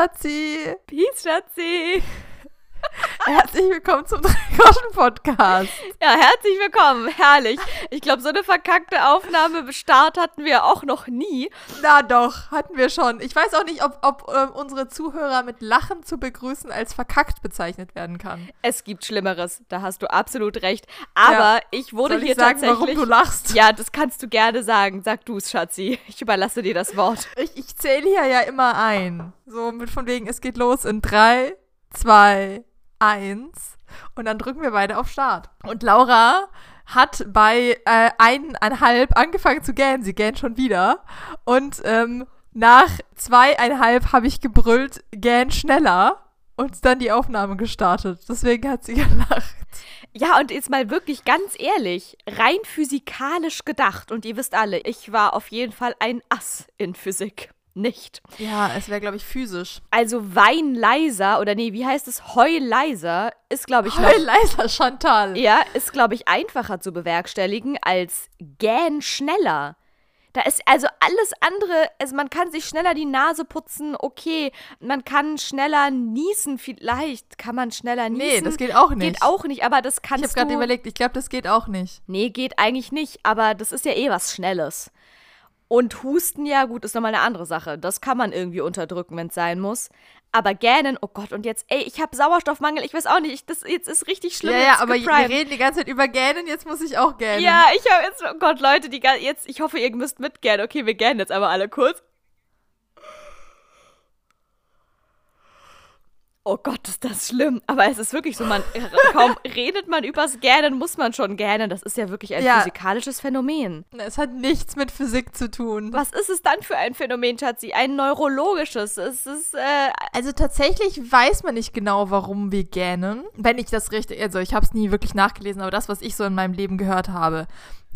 Schatzi. Peace, Schatzi. Herzlich willkommen zum Dreigroschen-Podcast. Ja, herzlich willkommen. Herrlich. Ich glaube, so eine verkackte Aufnahme Start hatten wir auch noch nie. Na doch, hatten wir schon. Ich weiß auch nicht, ob, ob ähm, unsere Zuhörer mit Lachen zu begrüßen als verkackt bezeichnet werden kann. Es gibt Schlimmeres, da hast du absolut recht. Aber Ja. ich wurde Soll ich hier sagen, tatsächlich. warum du lachst? Ja, das kannst du gerne sagen. Sag du es, Schatzi. Ich überlasse dir das Wort. Ich, ich zähle hier ja immer ein. So mit von wegen, es geht los in drei, zwei, eins. Und dann drücken wir beide auf Start. Und Laura hat bei äh, eineinhalb angefangen zu gähnen. Sie gähnt schon wieder. Und ähm, nach zweieinhalb habe ich gebrüllt, gähn schneller. Und dann die Aufnahme gestartet. Deswegen hat sie gelacht. Ja, und jetzt mal wirklich ganz ehrlich, rein physikalisch gedacht, und ihr wisst alle, ich war auf jeden Fall ein Ass in Physik. Nicht. Ja, es wäre, glaube ich, physisch. Also Wein leiser, oder nee, wie heißt es? Heu leiser, ist, glaube ich, noch. Heul leiser, Chantal. Ja, ist, glaube ich, einfacher zu bewerkstelligen als gähn schneller. Da ist also alles andere, also man kann sich schneller die Nase putzen, okay, man kann schneller niesen, vielleicht kann man schneller niesen. Nee, das geht auch nicht. Geht auch nicht, aber das Ich kannst habe gerade du. überlegt, ich glaube, das geht auch nicht. Nee, geht eigentlich nicht, aber das ist ja eh was Schnelles. Und Husten, ja gut, ist nochmal eine andere Sache. Das kann man irgendwie unterdrücken, wenn es sein muss. Aber gähnen, oh Gott, und jetzt, ey, ich habe Sauerstoffmangel, ich weiß auch nicht, ich, das jetzt ist richtig schlimm. ja, ja, aber wir geprimed. reden die ganze Zeit über Gähnen, jetzt muss ich auch gähnen. Ja, ich habe jetzt, oh Gott, Leute, die jetzt, ich hoffe, ihr müsst mitgähnen. Okay, wir gähnen jetzt aber alle kurz. Oh Gott, ist das schlimm. Aber es ist wirklich so, man, kaum redet man übers Gähnen, muss man schon gähnen. Das ist ja wirklich ein Ja. physikalisches Phänomen. Es hat nichts mit Physik zu tun. Was ist es dann für ein Phänomen, Schatzi? Ein neurologisches. Es ist, äh, Also tatsächlich weiß man nicht genau, warum wir gähnen. Wenn ich das richtig, also ich habe es nie wirklich nachgelesen, aber das, was ich so in meinem Leben gehört habe,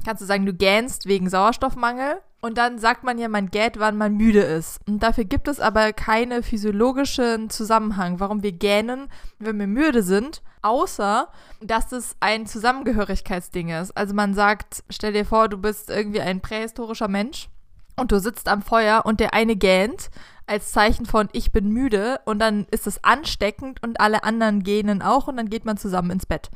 kannst du sagen, du gähnst wegen Sauerstoffmangel. Und dann sagt man ja, man gähnt, wann man müde ist. Und dafür gibt es aber keine physiologischen Zusammenhang, warum wir gähnen, wenn wir müde sind, außer dass es ein Zusammengehörigkeitsding ist. Also man sagt, stell dir vor, du bist irgendwie ein prähistorischer Mensch und du sitzt am Feuer und der eine gähnt als Zeichen von ich bin müde und dann ist es ansteckend und alle anderen gähnen auch und dann geht man zusammen ins Bett.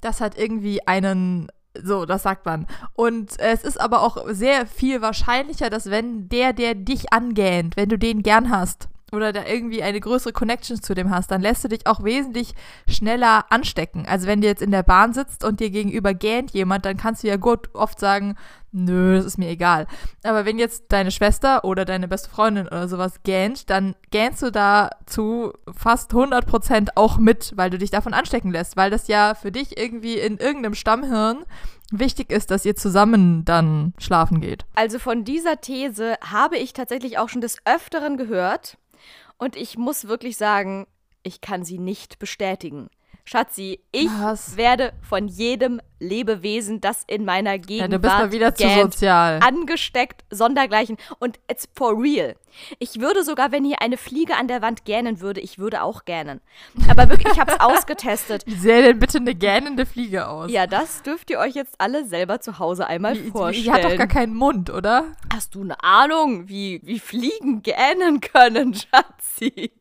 Das hat irgendwie einen so, das sagt man. Und es ist aber auch sehr viel wahrscheinlicher, dass wenn der, der dich angähnt, wenn du den gern hast oder da irgendwie eine größere Connection zu dem hast, dann lässt du dich auch wesentlich schneller anstecken. Also wenn du jetzt in der Bahn sitzt und dir gegenüber gähnt jemand, dann kannst du ja gut oft sagen, nö, das ist mir egal. Aber wenn jetzt deine Schwester oder deine beste Freundin oder sowas gähnt, dann gähnst du da zu fast 100% auch mit, weil du dich davon anstecken lässt, weil das ja für dich irgendwie in irgendeinem Stammhirn wichtig ist, dass ihr zusammen dann schlafen geht. also von dieser These habe ich tatsächlich auch schon des Öfteren gehört. Und ich muss wirklich sagen, ich kann sie nicht bestätigen. Schatzi, ich Was? werde von jedem Lebewesen, das in meiner Ja, Gegenwart du bist mal wieder zu sozial. angesteckt, sondergleichen. Und it's for real. Ich würde sogar, wenn hier eine Fliege an der Wand gähnen würde, ich würde auch gähnen. Aber wirklich, ich habe es ausgetestet. Wie sähe denn bitte eine gähnende Fliege aus? Ja, das dürft ihr euch jetzt alle selber zu Hause einmal Die, vorstellen. die hat doch gar keinen Mund, oder? Hast du eine Ahnung, wie, wie Fliegen gähnen können, Schatzi?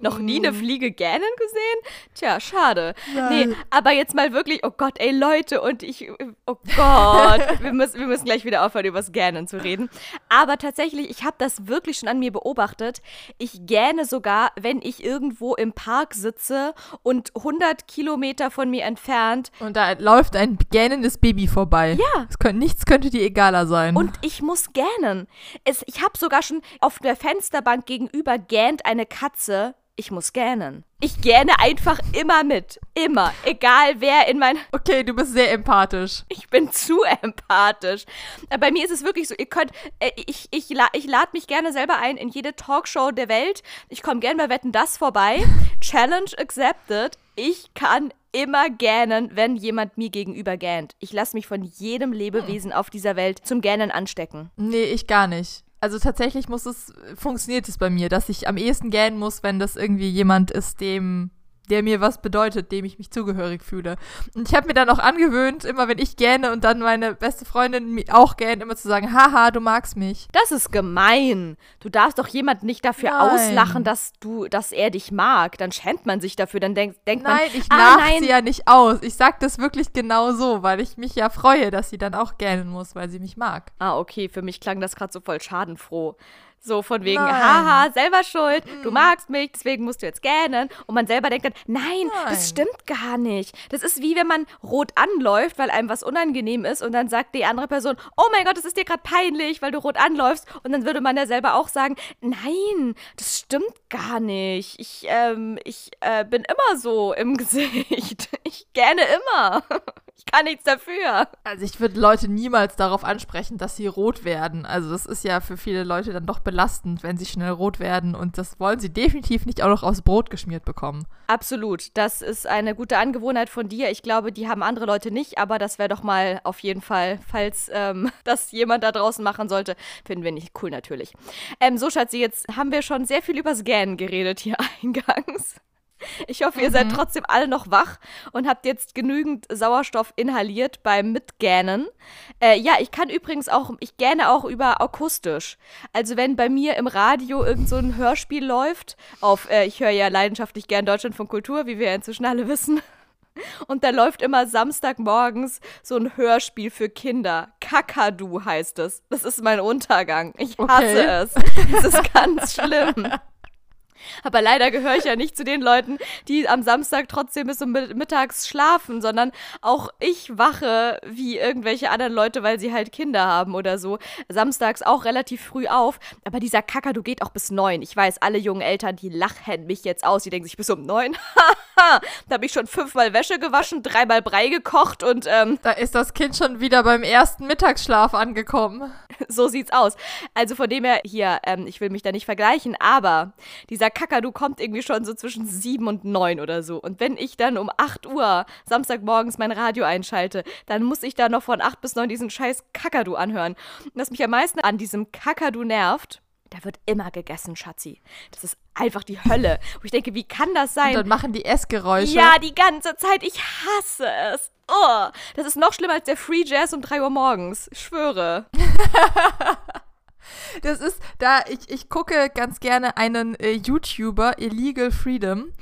Noch nie eine Fliege gähnen gesehen? Tja, schade. Nee, Nein. aber jetzt mal wirklich, oh Gott, ey Leute, und ich, oh Gott, wir müssen, wir müssen gleich wieder aufhören, über das Gähnen zu reden. Aber tatsächlich, ich habe das wirklich schon an mir beobachtet. Ich gähne sogar, wenn ich irgendwo im Park sitze und 100 Kilometer von mir entfernt Und da läuft ein gähnendes Baby vorbei. Ja. Es könnte, nichts könnte dir egaler sein. Und ich muss gähnen. Es, ich habe sogar schon auf der Fensterbank gegenüber gähnt eine Katze. Ich muss gähnen. Ich gähne einfach immer mit. Immer. Egal wer in mein. okay, du bist sehr empathisch. Ich bin zu empathisch. Äh, Bei mir ist es wirklich so, ihr könnt, äh, ich, ich, ich lade mich gerne selber ein in jede Talkshow der Welt. Ich komme gerne bei Wetten das vorbei. Challenge accepted. Ich kann immer gähnen, wenn jemand mir gegenüber gähnt. Ich lasse mich von jedem Lebewesen auf dieser Welt zum Gähnen anstecken. Nee, ich gar nicht. Also tatsächlich muss es, funktioniert es bei mir, dass ich am ehesten gähnen muss, wenn das irgendwie jemand ist, dem der mir was bedeutet, dem ich mich zugehörig fühle. Und ich habe mir dann auch angewöhnt, immer wenn ich gähne und dann meine beste Freundin auch gähnt, immer zu sagen, haha, du magst mich. Das ist gemein. Du darfst doch jemanden nicht dafür Nein. auslachen, dass du, dass er dich mag. Dann schämt man sich dafür. Dann denkt, denkt Nein, man, ich ah, lach nein, sie ja nicht aus. Ich sag das wirklich genau so, weil ich mich ja freue, dass sie dann auch gähnen muss, weil sie mich mag. Ah, okay, für mich klang das gerade so voll schadenfroh. So von wegen, Nein. haha, selber schuld, du magst mich, deswegen musst du jetzt gähnen. Und man selber denkt dann, nein, Nein. das stimmt gar nicht. Das ist wie wenn man rot anläuft, weil einem was unangenehm ist und dann sagt die andere Person, oh mein Gott, das ist dir gerade peinlich, weil du rot anläufst. Und dann würde man ja selber auch sagen, nein, das stimmt gar nicht. Ich, ähm, ich äh, bin immer so im Gesicht. Ich gähne immer. Ich kann nichts dafür. Also ich würde Leute niemals darauf ansprechen, dass sie rot werden. Also das ist ja für viele Leute dann doch belastend, wenn sie schnell rot werden und das wollen sie definitiv nicht auch noch aufs Brot geschmiert bekommen. Absolut. Das ist eine gute Angewohnheit von dir. Ich glaube, die haben andere Leute nicht, aber das wäre doch mal auf jeden Fall, falls ähm, das jemand da draußen machen sollte, finden wir nicht cool natürlich. Ähm, so, Schatzi, jetzt haben wir schon sehr viel übers Gähnen geredet hier eingangs. Ich hoffe, ihr seid trotzdem alle noch wach und habt jetzt genügend Sauerstoff inhaliert beim Mitgähnen. Äh, ja, ich kann übrigens auch, ich gähne auch über akustisch. Also wenn bei mir im Radio irgend so ein Hörspiel läuft, auf, äh, ich höre ja leidenschaftlich gern Deutschland von Kultur, wie wir ja inzwischen alle wissen. Und da läuft immer Samstagmorgens so ein Hörspiel für Kinder. Kakadu heißt es. Das ist mein Untergang. Ich hasse Okay. es. Es ist ganz schlimm. Aber leider gehöre ich ja nicht zu den Leuten, die am Samstag trotzdem bis um mi- mittags schlafen, sondern auch ich wache wie irgendwelche anderen Leute, weil sie halt Kinder haben oder so. Samstags auch relativ früh auf. Aber dieser Kakadu geht auch bis neun. Ich weiß, alle jungen Eltern, die lachen mich jetzt aus. Die denken sich bis um neun. Haha, da habe ich schon fünfmal Wäsche gewaschen, dreimal Brei gekocht und ähm, Da ist das Kind schon wieder beim ersten Mittagsschlaf angekommen. so sieht's aus. Also von dem her, hier, ähm, ich will mich da nicht vergleichen, aber dieser Kakadu kommt irgendwie schon so zwischen sieben und neun oder so. Und wenn ich dann um 8 Uhr Samstagmorgens mein Radio einschalte, dann muss ich da noch von 8 bis 9 diesen scheiß Kakadu anhören. Und was mich am meisten an diesem Kakadu nervt, da wird immer gegessen, Schatzi. Das ist einfach die Hölle. Wo ich denke, wie kann das Und sein? dann machen die Essgeräusche. Ja, die ganze Zeit. Ich hasse es. Oh, das ist noch schlimmer als der Free Jazz um 3 Uhr morgens. Ich schwöre. Das ist, da ich, ich gucke ganz gerne einen äh, YouTuber, Illegal Freedom,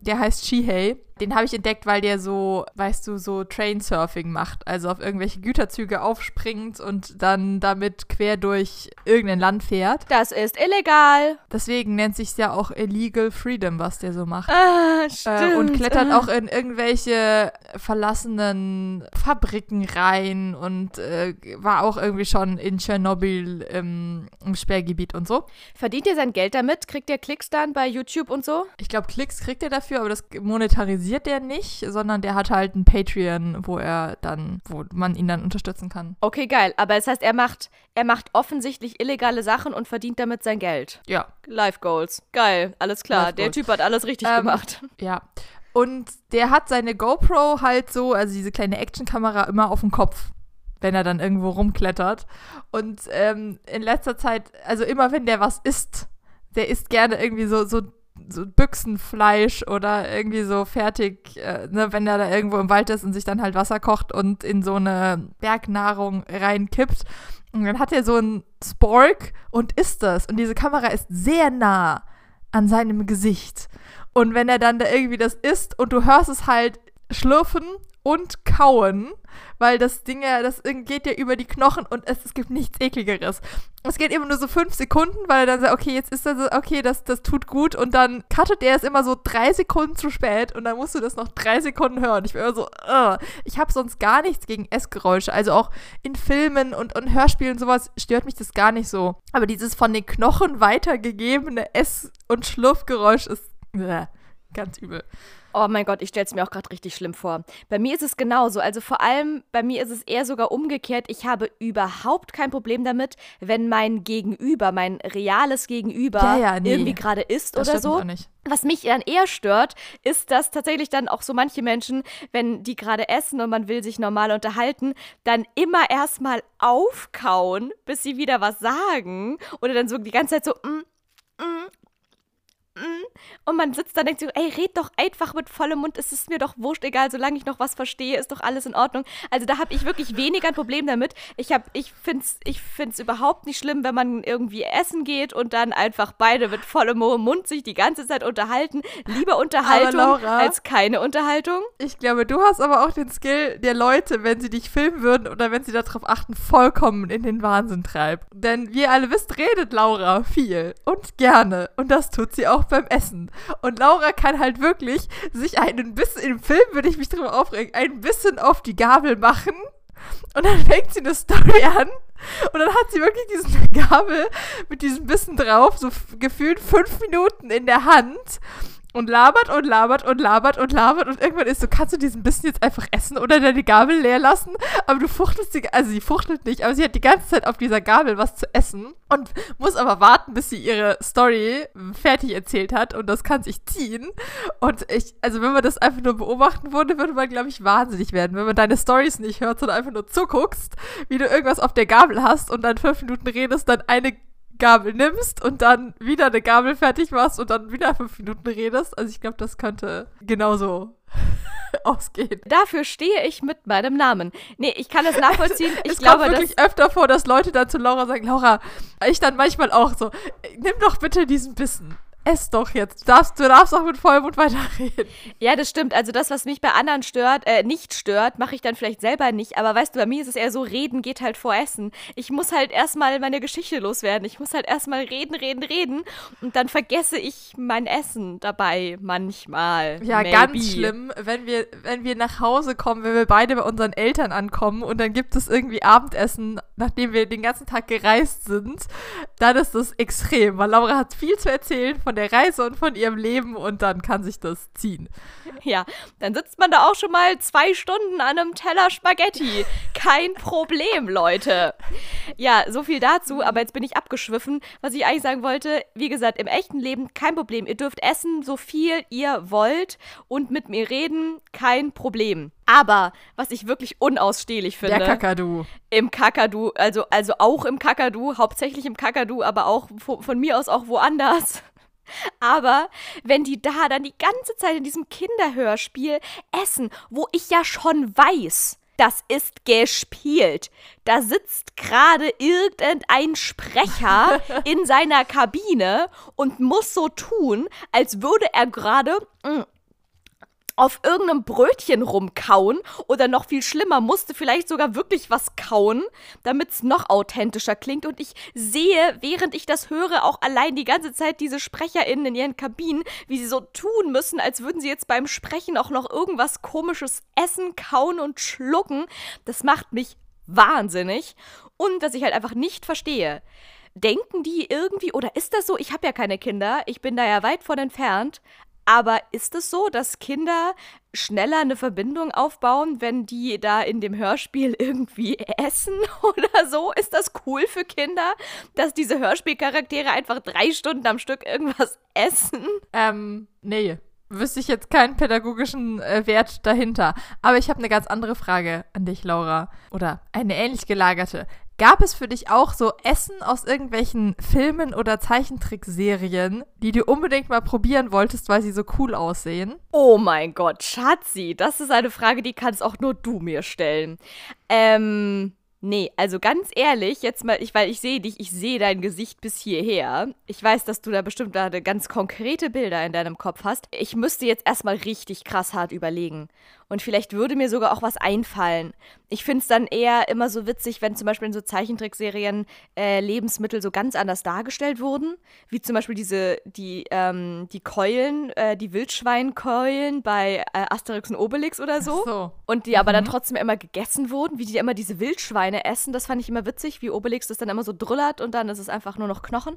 der heißt Shihei. Den habe ich entdeckt, weil der so, weißt du, so Trainsurfing macht. Also auf irgendwelche Güterzüge aufspringt und dann damit quer durch irgendein Land fährt. Das ist illegal. Deswegen nennt sich ja auch Illegal Freedom, was der so macht. Ah, Äh, stimmt. und klettert Ah. auch in irgendwelche verlassenen Fabriken rein und äh, war auch irgendwie schon in Tschernobyl im, im Sperrgebiet und so. Verdient ihr sein Geld damit? Kriegt ihr Klicks dann bei YouTube und so? Ich glaube, Klicks kriegt er dafür, aber das monetarisiert der nicht, sondern der hat halt ein Patreon, wo er dann, wo man ihn dann unterstützen kann. Okay, geil. Aber das heißt, er macht, er macht offensichtlich illegale Sachen und verdient damit sein Geld. Ja, Life Goals. Geil, alles klar. Der. Typ hat alles richtig Ähm, gemacht. ja. Und der hat seine GoPro halt so, also diese kleine Actionkamera immer auf dem Kopf, wenn er dann irgendwo rumklettert. Und ähm, in letzter Zeit, also immer wenn der was isst, der isst gerne irgendwie so, so, so Büchsenfleisch oder irgendwie so fertig, äh, ne, wenn er da irgendwo im Wald ist und sich dann halt Wasser kocht und in so eine Bergnahrung reinkippt. Und dann hat er so ein Spork und isst das. Und diese Kamera ist sehr nah an seinem Gesicht. Und wenn er dann da irgendwie das isst und du hörst es halt schlürfen und kauen, weil das Ding ja, das geht ja über die Knochen und es, es gibt nichts ekligeres. Es geht immer nur so fünf Sekunden, weil er dann sagt, okay, jetzt ist so, okay, das, das tut gut und dann cuttet er es immer so drei Sekunden zu spät und dann musst du das noch drei Sekunden hören. Ich bin immer so, uh. ich habe sonst gar nichts gegen Essgeräusche, also auch in Filmen und, und Hörspielen und sowas stört mich das gar nicht so. Aber dieses von den Knochen weitergegebene Ess- und Schlurfgeräusch ist äh, ganz übel. Oh mein Gott, ich stell's mir auch gerade richtig schlimm vor. Bei mir ist es genauso. Also vor allem, bei mir ist es eher sogar umgekehrt. Ich habe überhaupt kein Problem damit, wenn mein Gegenüber, mein reales Gegenüber Ja, ja, nee. irgendwie gerade isst Das oder so. Was mich dann eher stört, ist, dass tatsächlich dann auch so manche Menschen, wenn die gerade essen und man will sich normal unterhalten, dann immer erstmal aufkauen, bis sie wieder was sagen. Oder dann so die ganze Zeit so, mm, mm, und man sitzt da und denkt sich, ey, red doch einfach mit vollem Mund, es ist mir doch wurscht, egal, solange ich noch was verstehe, ist doch alles in Ordnung. Also da habe ich wirklich weniger ein Problem damit. Ich, hab, ich finde es ich find's überhaupt nicht schlimm, wenn man irgendwie essen geht und dann einfach beide mit vollem Mund sich die ganze Zeit unterhalten. Lieber Unterhaltung Laura, als keine Unterhaltung. Ich glaube, du hast aber auch den Skill der Leute, wenn sie dich filmen würden oder wenn sie darauf achten, vollkommen in den Wahnsinn treibt. Denn wie ihr alle wisst, redet Laura viel und gerne. Und das tut sie auch beim Essen. Und Laura kann halt wirklich sich einen bisschen, im Film würde ich mich drüber aufregen, ein bisschen auf die Gabel machen. Und dann fängt sie eine Story an. Und dann hat sie wirklich diese Gabel mit diesem Bissen drauf, so gefühlt fünf Minuten in der Hand und labert und labert und labert und labert und irgendwann ist so, kannst du diesen Bissen jetzt einfach essen oder deine Gabel leer lassen? Aber du fuchtelst die, also sie fuchtelt nicht, aber sie hat die ganze Zeit auf dieser Gabel was zu essen und muss aber warten, bis sie ihre Story fertig erzählt hat und das kann sich ziehen. Und ich, also wenn man das einfach nur beobachten würde, würde man, glaube ich, wahnsinnig werden, wenn man deine Stories nicht hört, sondern einfach nur zuguckst, wie du irgendwas auf der Gabel hast und dann fünf Minuten redest, dann eine Gabel nimmst und dann wieder eine Gabel fertig machst und dann wieder fünf Minuten redest. Also ich glaube, das könnte genauso ausgehen. Dafür stehe ich mit meinem Namen. Nee, ich kann das nachvollziehen. Ich es glaube, kommt wirklich öfter vor, dass Leute dann zu Laura sagen, Laura, ich dann manchmal auch so, nimm doch bitte diesen Bissen ess doch jetzt. Du darfst, du darfst auch mit Vollmond weiterreden. Ja, das stimmt. Also das, was mich bei anderen stört, äh, nicht stört, mache ich dann vielleicht selber nicht. Aber weißt du, bei mir ist es eher so, reden geht halt vor Essen. Ich muss halt erstmal meine Geschichte loswerden. Ich muss halt erstmal reden, reden, reden. Und dann vergesse ich mein Essen dabei manchmal. Ja, Maybe. ganz schlimm, wenn wir, wenn wir nach Hause kommen, wenn wir beide bei unseren Eltern ankommen und dann gibt es irgendwie Abendessen, nachdem wir den ganzen Tag gereist sind, dann ist das extrem, weil Laura hat viel zu erzählen von der Reise und von ihrem Leben und dann kann sich das ziehen. Ja, dann sitzt man da auch schon mal zwei Stunden an einem Teller Spaghetti. Kein Problem, Leute. Ja, so viel dazu, aber jetzt bin ich abgeschwiffen. Was ich eigentlich sagen wollte, wie gesagt, im echten Leben kein Problem. Ihr dürft essen, so viel ihr wollt und mit mir reden, kein Problem. Aber was ich wirklich unausstehlich finde. Der Kakadu. Im Kakadu, also, also auch im Kakadu, hauptsächlich im Kakadu, aber auch von, von mir aus auch woanders. Aber wenn die da dann die ganze Zeit in diesem Kinderhörspiel essen, wo ich ja schon weiß, das ist gespielt. Da sitzt gerade irgendein Sprecher in seiner Kabine und muss so tun, als würde er gerade mm, auf irgendeinem Brötchen rumkauen oder noch viel schlimmer, musste vielleicht sogar wirklich was kauen, damit es noch authentischer klingt. Und ich sehe, während ich das höre, auch allein die ganze Zeit diese SprecherInnen in ihren Kabinen, wie sie so tun müssen, als würden sie jetzt beim Sprechen auch noch irgendwas komisches essen, kauen und schlucken. Das macht mich wahnsinnig. Und was ich halt einfach nicht verstehe. Denken die irgendwie, oder ist das so? Ich habe ja keine Kinder, ich bin da ja weit von entfernt, aber ist es so, dass Kinder schneller eine Verbindung aufbauen, wenn die da in dem Hörspiel irgendwie essen oder so? Ist das cool für Kinder, dass diese Hörspielcharaktere einfach drei Stunden am Stück irgendwas essen? Ähm, nee. Wüsste ich jetzt keinen pädagogischen äh, Wert dahinter. Aber ich habe eine ganz andere Frage an dich, Laura. Oder eine ähnlich gelagerte. Gab es für dich auch so Essen aus irgendwelchen Filmen oder Zeichentrickserien, die du unbedingt mal probieren wolltest, weil sie so cool aussehen? Oh mein Gott, Schatzi, das ist eine Frage, die kannst auch nur du mir stellen. Ähm, nee, also ganz ehrlich, jetzt mal, ich, weil ich sehe dich, ich sehe dein Gesicht bis hierher. Ich weiß, dass du da bestimmt gerade ganz konkrete Bilder in deinem Kopf hast. Ich müsste jetzt erstmal richtig krass hart überlegen. Und vielleicht würde mir sogar auch was einfallen. Ich finde es dann eher immer so witzig, wenn zum Beispiel in so Zeichentrickserien äh, Lebensmittel so ganz anders dargestellt wurden. Wie zum Beispiel diese, die, ähm, die Keulen, äh, die Wildschweinkeulen bei äh, Asterix und Obelix oder so. so. Und die aber dann trotzdem immer gegessen wurden, wie die immer diese Wildschweine essen. Das fand ich immer witzig, wie Obelix das dann immer so drüllert und dann ist es einfach nur noch Knochen.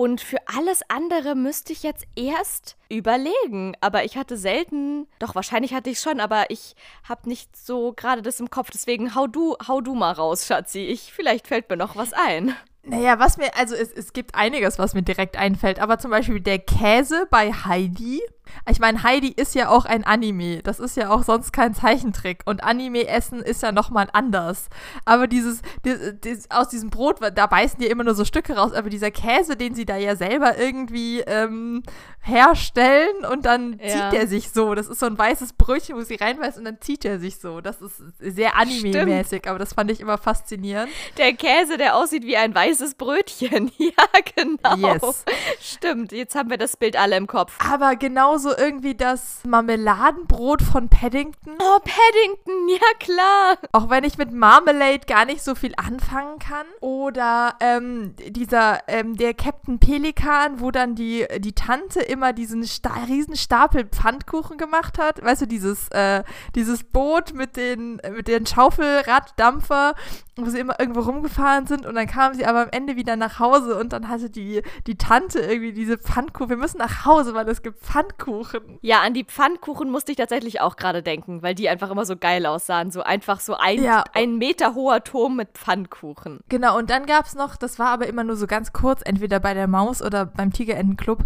Und für alles andere müsste ich jetzt erst überlegen. Aber ich hatte selten, doch wahrscheinlich hatte ich schon, aber ich habe nicht so gerade das im Kopf. Deswegen hau du, hau du mal raus, Schatzi. Ich, vielleicht fällt mir noch was ein. Naja, was mir, also es, es gibt einiges, was mir direkt einfällt, aber zum Beispiel der Käse bei Heidi, Ich meine, Heidi ist ja auch ein Anime. Das ist ja auch sonst kein Zeichentrick. Und Anime-Essen ist ja nochmal anders. Aber dieses, dieses, dieses, aus diesem Brot, da beißen die immer nur so Stücke raus. Aber dieser Käse, den sie da ja selber irgendwie ähm, herstellen und dann ja. zieht der sich so. Das ist so ein weißes Brötchen, wo sie reinbeißt und dann zieht er sich so. Das ist sehr Anime-mäßig, aber das fand ich immer faszinierend. Der Käse, der aussieht wie ein weißes Brötchen. ja, genau. Yes. Stimmt, jetzt haben wir das Bild alle im Kopf. Aber genauso irgendwie das Marmeladenbrot von Paddington. Oh, Paddington, ja klar. Auch wenn ich mit Marmalade gar nicht so viel anfangen kann. Oder ähm, dieser, ähm, der Captain Pelikan, wo dann die, die Tante immer diesen Sta riesen Stapel Pfannkuchen gemacht hat. Weißt du, dieses, äh, dieses Boot mit den, mit den Schaufelraddampfer, wo sie immer irgendwo rumgefahren sind und dann kamen sie aber am Ende wieder nach Hause und dann hatte die, die Tante irgendwie diese Pfannkuchen. Wir müssen nach Hause, weil es gibt Pfannkuchen. Ja, an die Pfannkuchen musste ich tatsächlich auch gerade denken, weil die einfach immer so geil aussahen. So einfach so ein, ja. ein Meter hoher Turm mit Pfannkuchen. Genau, und dann gab es noch, das war aber immer nur so ganz kurz, entweder bei der Maus oder beim Tigerentenclub,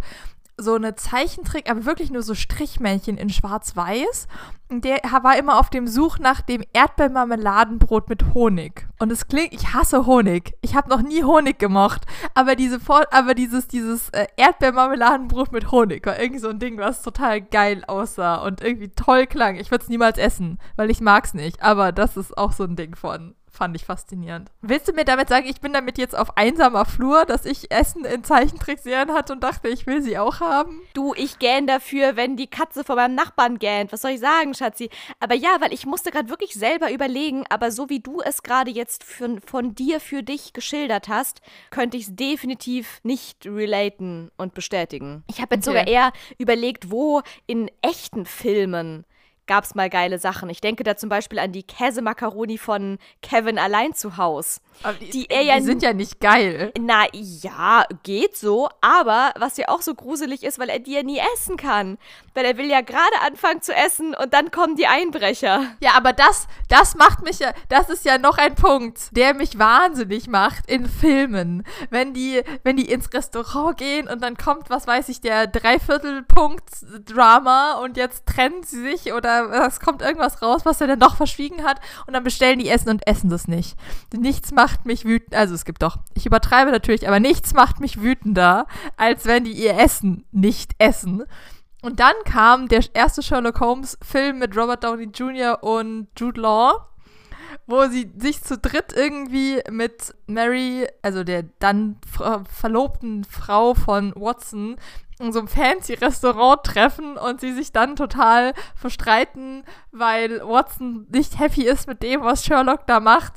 so eine Zeichentrick, aber wirklich nur so Strichmännchen in schwarz-weiß. Und der war immer auf dem Such nach dem Erdbeermarmeladenbrot mit Honig. Und es klingt, ich hasse Honig. Ich habe noch nie Honig gemocht. Aber diese aber dieses, dieses äh, Erdbeermarmeladenbrot mit Honig war irgendwie so ein Ding, was total geil aussah und irgendwie toll klang. Ich würde es niemals essen, weil ich mag es nicht. Aber das ist auch so ein Ding von fand ich faszinierend. Willst du mir damit sagen, ich bin damit jetzt auf einsamer Flur, dass ich Essen in Zeichentrickserien hatte und dachte, ich will sie auch haben? Du, ich gähn dafür, wenn die Katze vor meinem Nachbarn gähnt. Was soll ich sagen, Schatzi? Aber ja, weil ich musste gerade wirklich selber überlegen, aber so wie du es gerade jetzt für, von dir für dich geschildert hast, könnte ich es definitiv nicht relaten und bestätigen. Ich habe jetzt okay. sogar eher überlegt, wo in echten Filmen gab es mal geile Sachen. Ich denke da zum Beispiel an die Käsemakaroni von Kevin allein zu Haus. Die, die, er ja, die sind ja nicht geil. Na ja, geht so. Aber was ja auch so gruselig ist, weil er die ja nie essen kann. Weil er will ja gerade anfangen zu essen und dann kommen die Einbrecher. Ja, aber das, das macht mich ja, das ist ja noch ein Punkt, der mich wahnsinnig macht in Filmen. Wenn die, wenn die ins Restaurant gehen und dann kommt, was weiß ich, der Dreiviertelpunkt-Drama und jetzt trennen sie sich oder es kommt irgendwas raus, was er dann doch verschwiegen hat und dann bestellen die Essen und essen das nicht. Nichts macht mich wütend. Also es gibt doch, ich übertreibe natürlich, aber nichts macht mich wütender, als wenn die ihr Essen nicht essen. Und dann kam der erste Sherlock Holmes-Film mit Robert Downey Jr. und Jude Law, wo sie sich zu dritt irgendwie mit Mary, also der dann verlobten Frau von Watson, in so einem fancy Restaurant treffen und sie sich dann total verstreiten, weil Watson nicht happy ist mit dem, was Sherlock da macht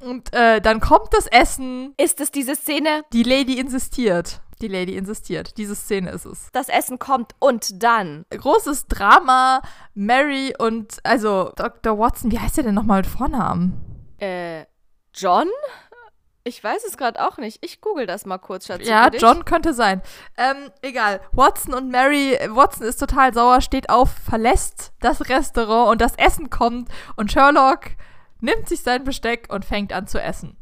und äh, dann kommt das Essen. Ist es diese Szene? Die Lady insistiert. Die Lady insistiert. Diese Szene ist es. Das Essen kommt und dann. Großes Drama. Mary und, also Dr. Watson, wie heißt der denn nochmal mit Vornamen? Äh, John? Ich weiß es gerade auch nicht. Ich google das mal kurz, Schatz. Ja, John könnte sein. Ähm, egal. Watson und Mary, Watson ist total sauer, steht auf, verlässt das Restaurant und das Essen kommt und Sherlock nimmt sich sein Besteck und fängt an zu essen.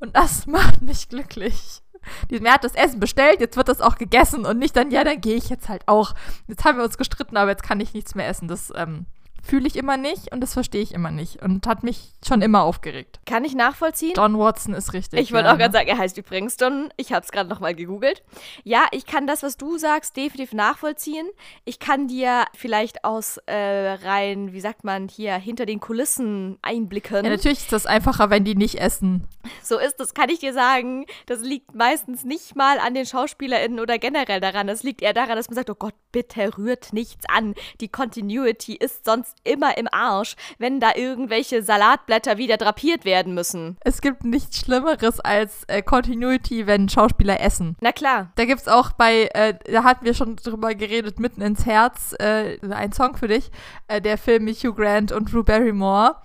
Und das macht mich glücklich. Er hat das Essen bestellt, jetzt wird das auch gegessen und nicht dann, ja, dann gehe ich jetzt halt auch. Jetzt haben wir uns gestritten, aber jetzt kann ich nichts mehr essen. Das ähm, fühle ich immer nicht und das verstehe ich immer nicht und hat mich schon immer aufgeregt. Kann ich nachvollziehen? John Watson ist richtig. Ich wollte ja. auch gerade sagen, er heißt übrigens John. Ich habe es gerade nochmal gegoogelt. Ja, ich kann das, was du sagst, definitiv nachvollziehen. Ich kann dir vielleicht aus äh, rein, wie sagt man hier, hinter den Kulissen einblicken. Ja, natürlich ist das einfacher, wenn die nicht essen. So ist es, kann ich dir sagen. Das liegt meistens nicht mal an den SchauspielerInnen oder generell daran. Das liegt eher daran, dass man sagt, oh Gott, bitte rührt nichts an. Die Continuity ist sonst immer im Arsch, wenn da irgendwelche Salatblätter wieder drapiert werden müssen. Es gibt nichts Schlimmeres als äh, Continuity, wenn Schauspieler essen. Na klar. Da gibt es auch bei, äh, da hatten wir schon drüber geredet, mitten ins Herz, äh, ein Song für dich, äh, der Film mit Hugh Grant und Drew Barrymore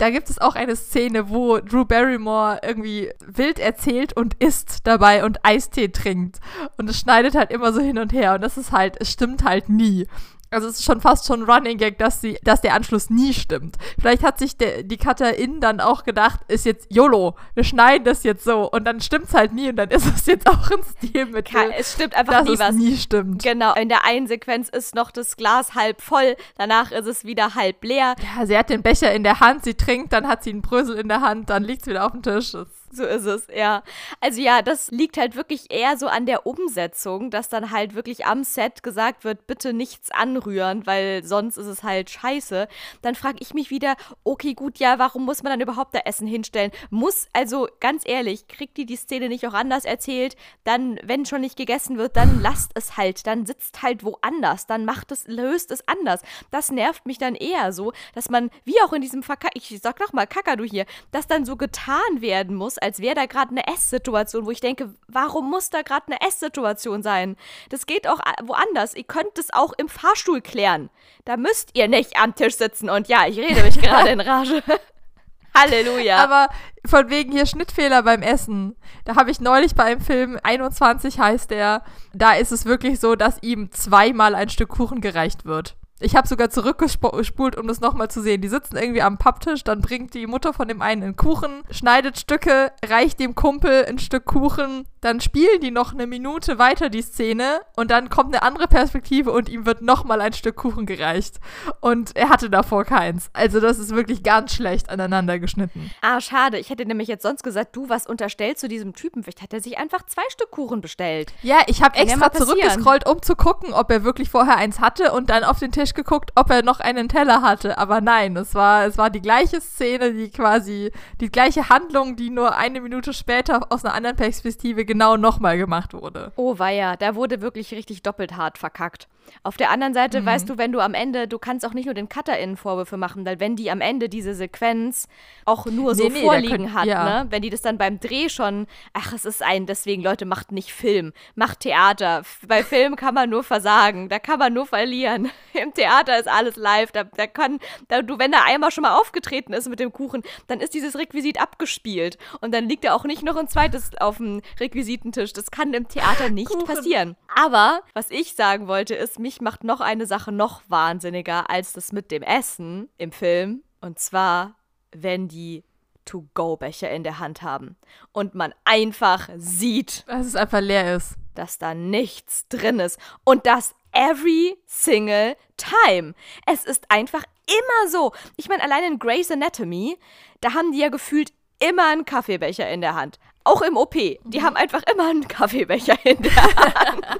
da gibt es auch eine Szene, wo Drew Barrymore irgendwie wild erzählt und isst dabei und Eistee trinkt. Und es schneidet halt immer so hin und her. Und das ist halt, es stimmt halt nie. Also es ist schon fast schon Running Gag, dass, sie, dass der Anschluss nie stimmt. Vielleicht hat sich der, die Cutterin dann auch gedacht, ist jetzt YOLO, wir schneiden das jetzt so und dann stimmt es halt nie und dann ist es jetzt auch ein Stilmittel. Ka- Es stimmt einfach dass nie es was. nie stimmt. Genau, in der einen Sequenz ist noch das Glas halb voll, danach ist es wieder halb leer. Ja, sie hat den Becher in der Hand, sie trinkt, dann hat sie einen Brösel in der Hand, dann liegt es wieder auf dem Tisch. Das So ist es, ja. Also ja, das liegt halt wirklich eher so an der Umsetzung, dass dann halt wirklich am Set gesagt wird, bitte nichts anrühren, weil sonst ist es halt scheiße. Dann frage ich mich wieder, okay, gut, ja, warum muss man dann überhaupt da Essen hinstellen? Muss, also ganz ehrlich, kriegt die die Szene nicht auch anders erzählt? Dann, wenn schon nicht gegessen wird, dann lasst es halt, dann sitzt halt woanders, dann macht es, löst es anders. Das nervt mich dann eher so, dass man, wie auch in diesem Verkack, ich sag noch mal, Kakadu hier, dass dann so getan werden muss, als wäre da gerade eine Esssituation, wo ich denke, warum muss da gerade eine Esssituation sein? Das geht auch woanders. Ihr könnt es auch im Fahrstuhl klären. Da müsst ihr nicht am Tisch sitzen. Und ja, ich rede mich gerade in Rage. Halleluja. Aber von wegen hier Schnittfehler beim Essen. Da habe ich neulich bei einem Film, 21 heißt der, da ist es wirklich so, dass ihm zweimal ein Stück Kuchen gereicht wird. Ich habe sogar zurückgespult, um das nochmal zu sehen. Die sitzen irgendwie am Papptisch, dann bringt die Mutter von dem einen einen Kuchen, schneidet Stücke, reicht dem Kumpel ein Stück Kuchen, dann spielen die noch eine Minute weiter die Szene und dann kommt eine andere Perspektive und ihm wird nochmal ein Stück Kuchen gereicht. Und er hatte davor keins. Also das ist wirklich ganz schlecht aneinander geschnitten. ah, schade. Ich hätte nämlich jetzt sonst gesagt, du, was unterstellst du diesem Typen? Vielleicht hat er sich einfach zwei Stück Kuchen bestellt. Ja, ich habe extra zurückgescrollt, um zu gucken, ob er wirklich vorher eins hatte und dann auf den Tisch geguckt, ob er noch einen Teller hatte. Aber nein, es war, es war die gleiche Szene, die quasi, die gleiche Handlung, die nur eine Minute später aus einer anderen Perspektive genau nochmal gemacht wurde. Oh weia, da wurde wirklich richtig doppelt hart verkackt. Auf der anderen Mhm. Seite weißt du, wenn du am Ende, du kannst auch nicht nur den CutterInnen Vorwürfe machen, weil wenn die am Ende diese Sequenz auch nur so Nee, vorliegen könnt- hat, ja. ne? Wenn die das dann beim Dreh schon, ach, es ist ein, deswegen, Leute, macht nicht Film, macht Theater. Bei Film kann man nur versagen, da kann man nur verlieren. Im Theater ist alles live, da, da kann, da, du, wenn da einmal schon mal aufgetreten ist mit dem Kuchen, dann ist dieses Requisit abgespielt. Und dann liegt da auch nicht noch ein zweites auf dem Requisitentisch. Das kann im Theater nicht Kuchen. passieren. Aber was ich sagen wollte, ist, mich macht noch eine Sache noch wahnsinniger als das mit dem Essen im Film. Und zwar, wenn die To-Go-Becher in der Hand haben und man einfach sieht, Dass es einfach leer ist. dass da nichts drin ist und das every single time. Es ist einfach immer so. Ich meine, allein in Grey's Anatomy, da haben die ja gefühlt immer einen Kaffeebecher in der Hand. Auch im OP. Die haben einfach immer einen Kaffeebecher in der Hand.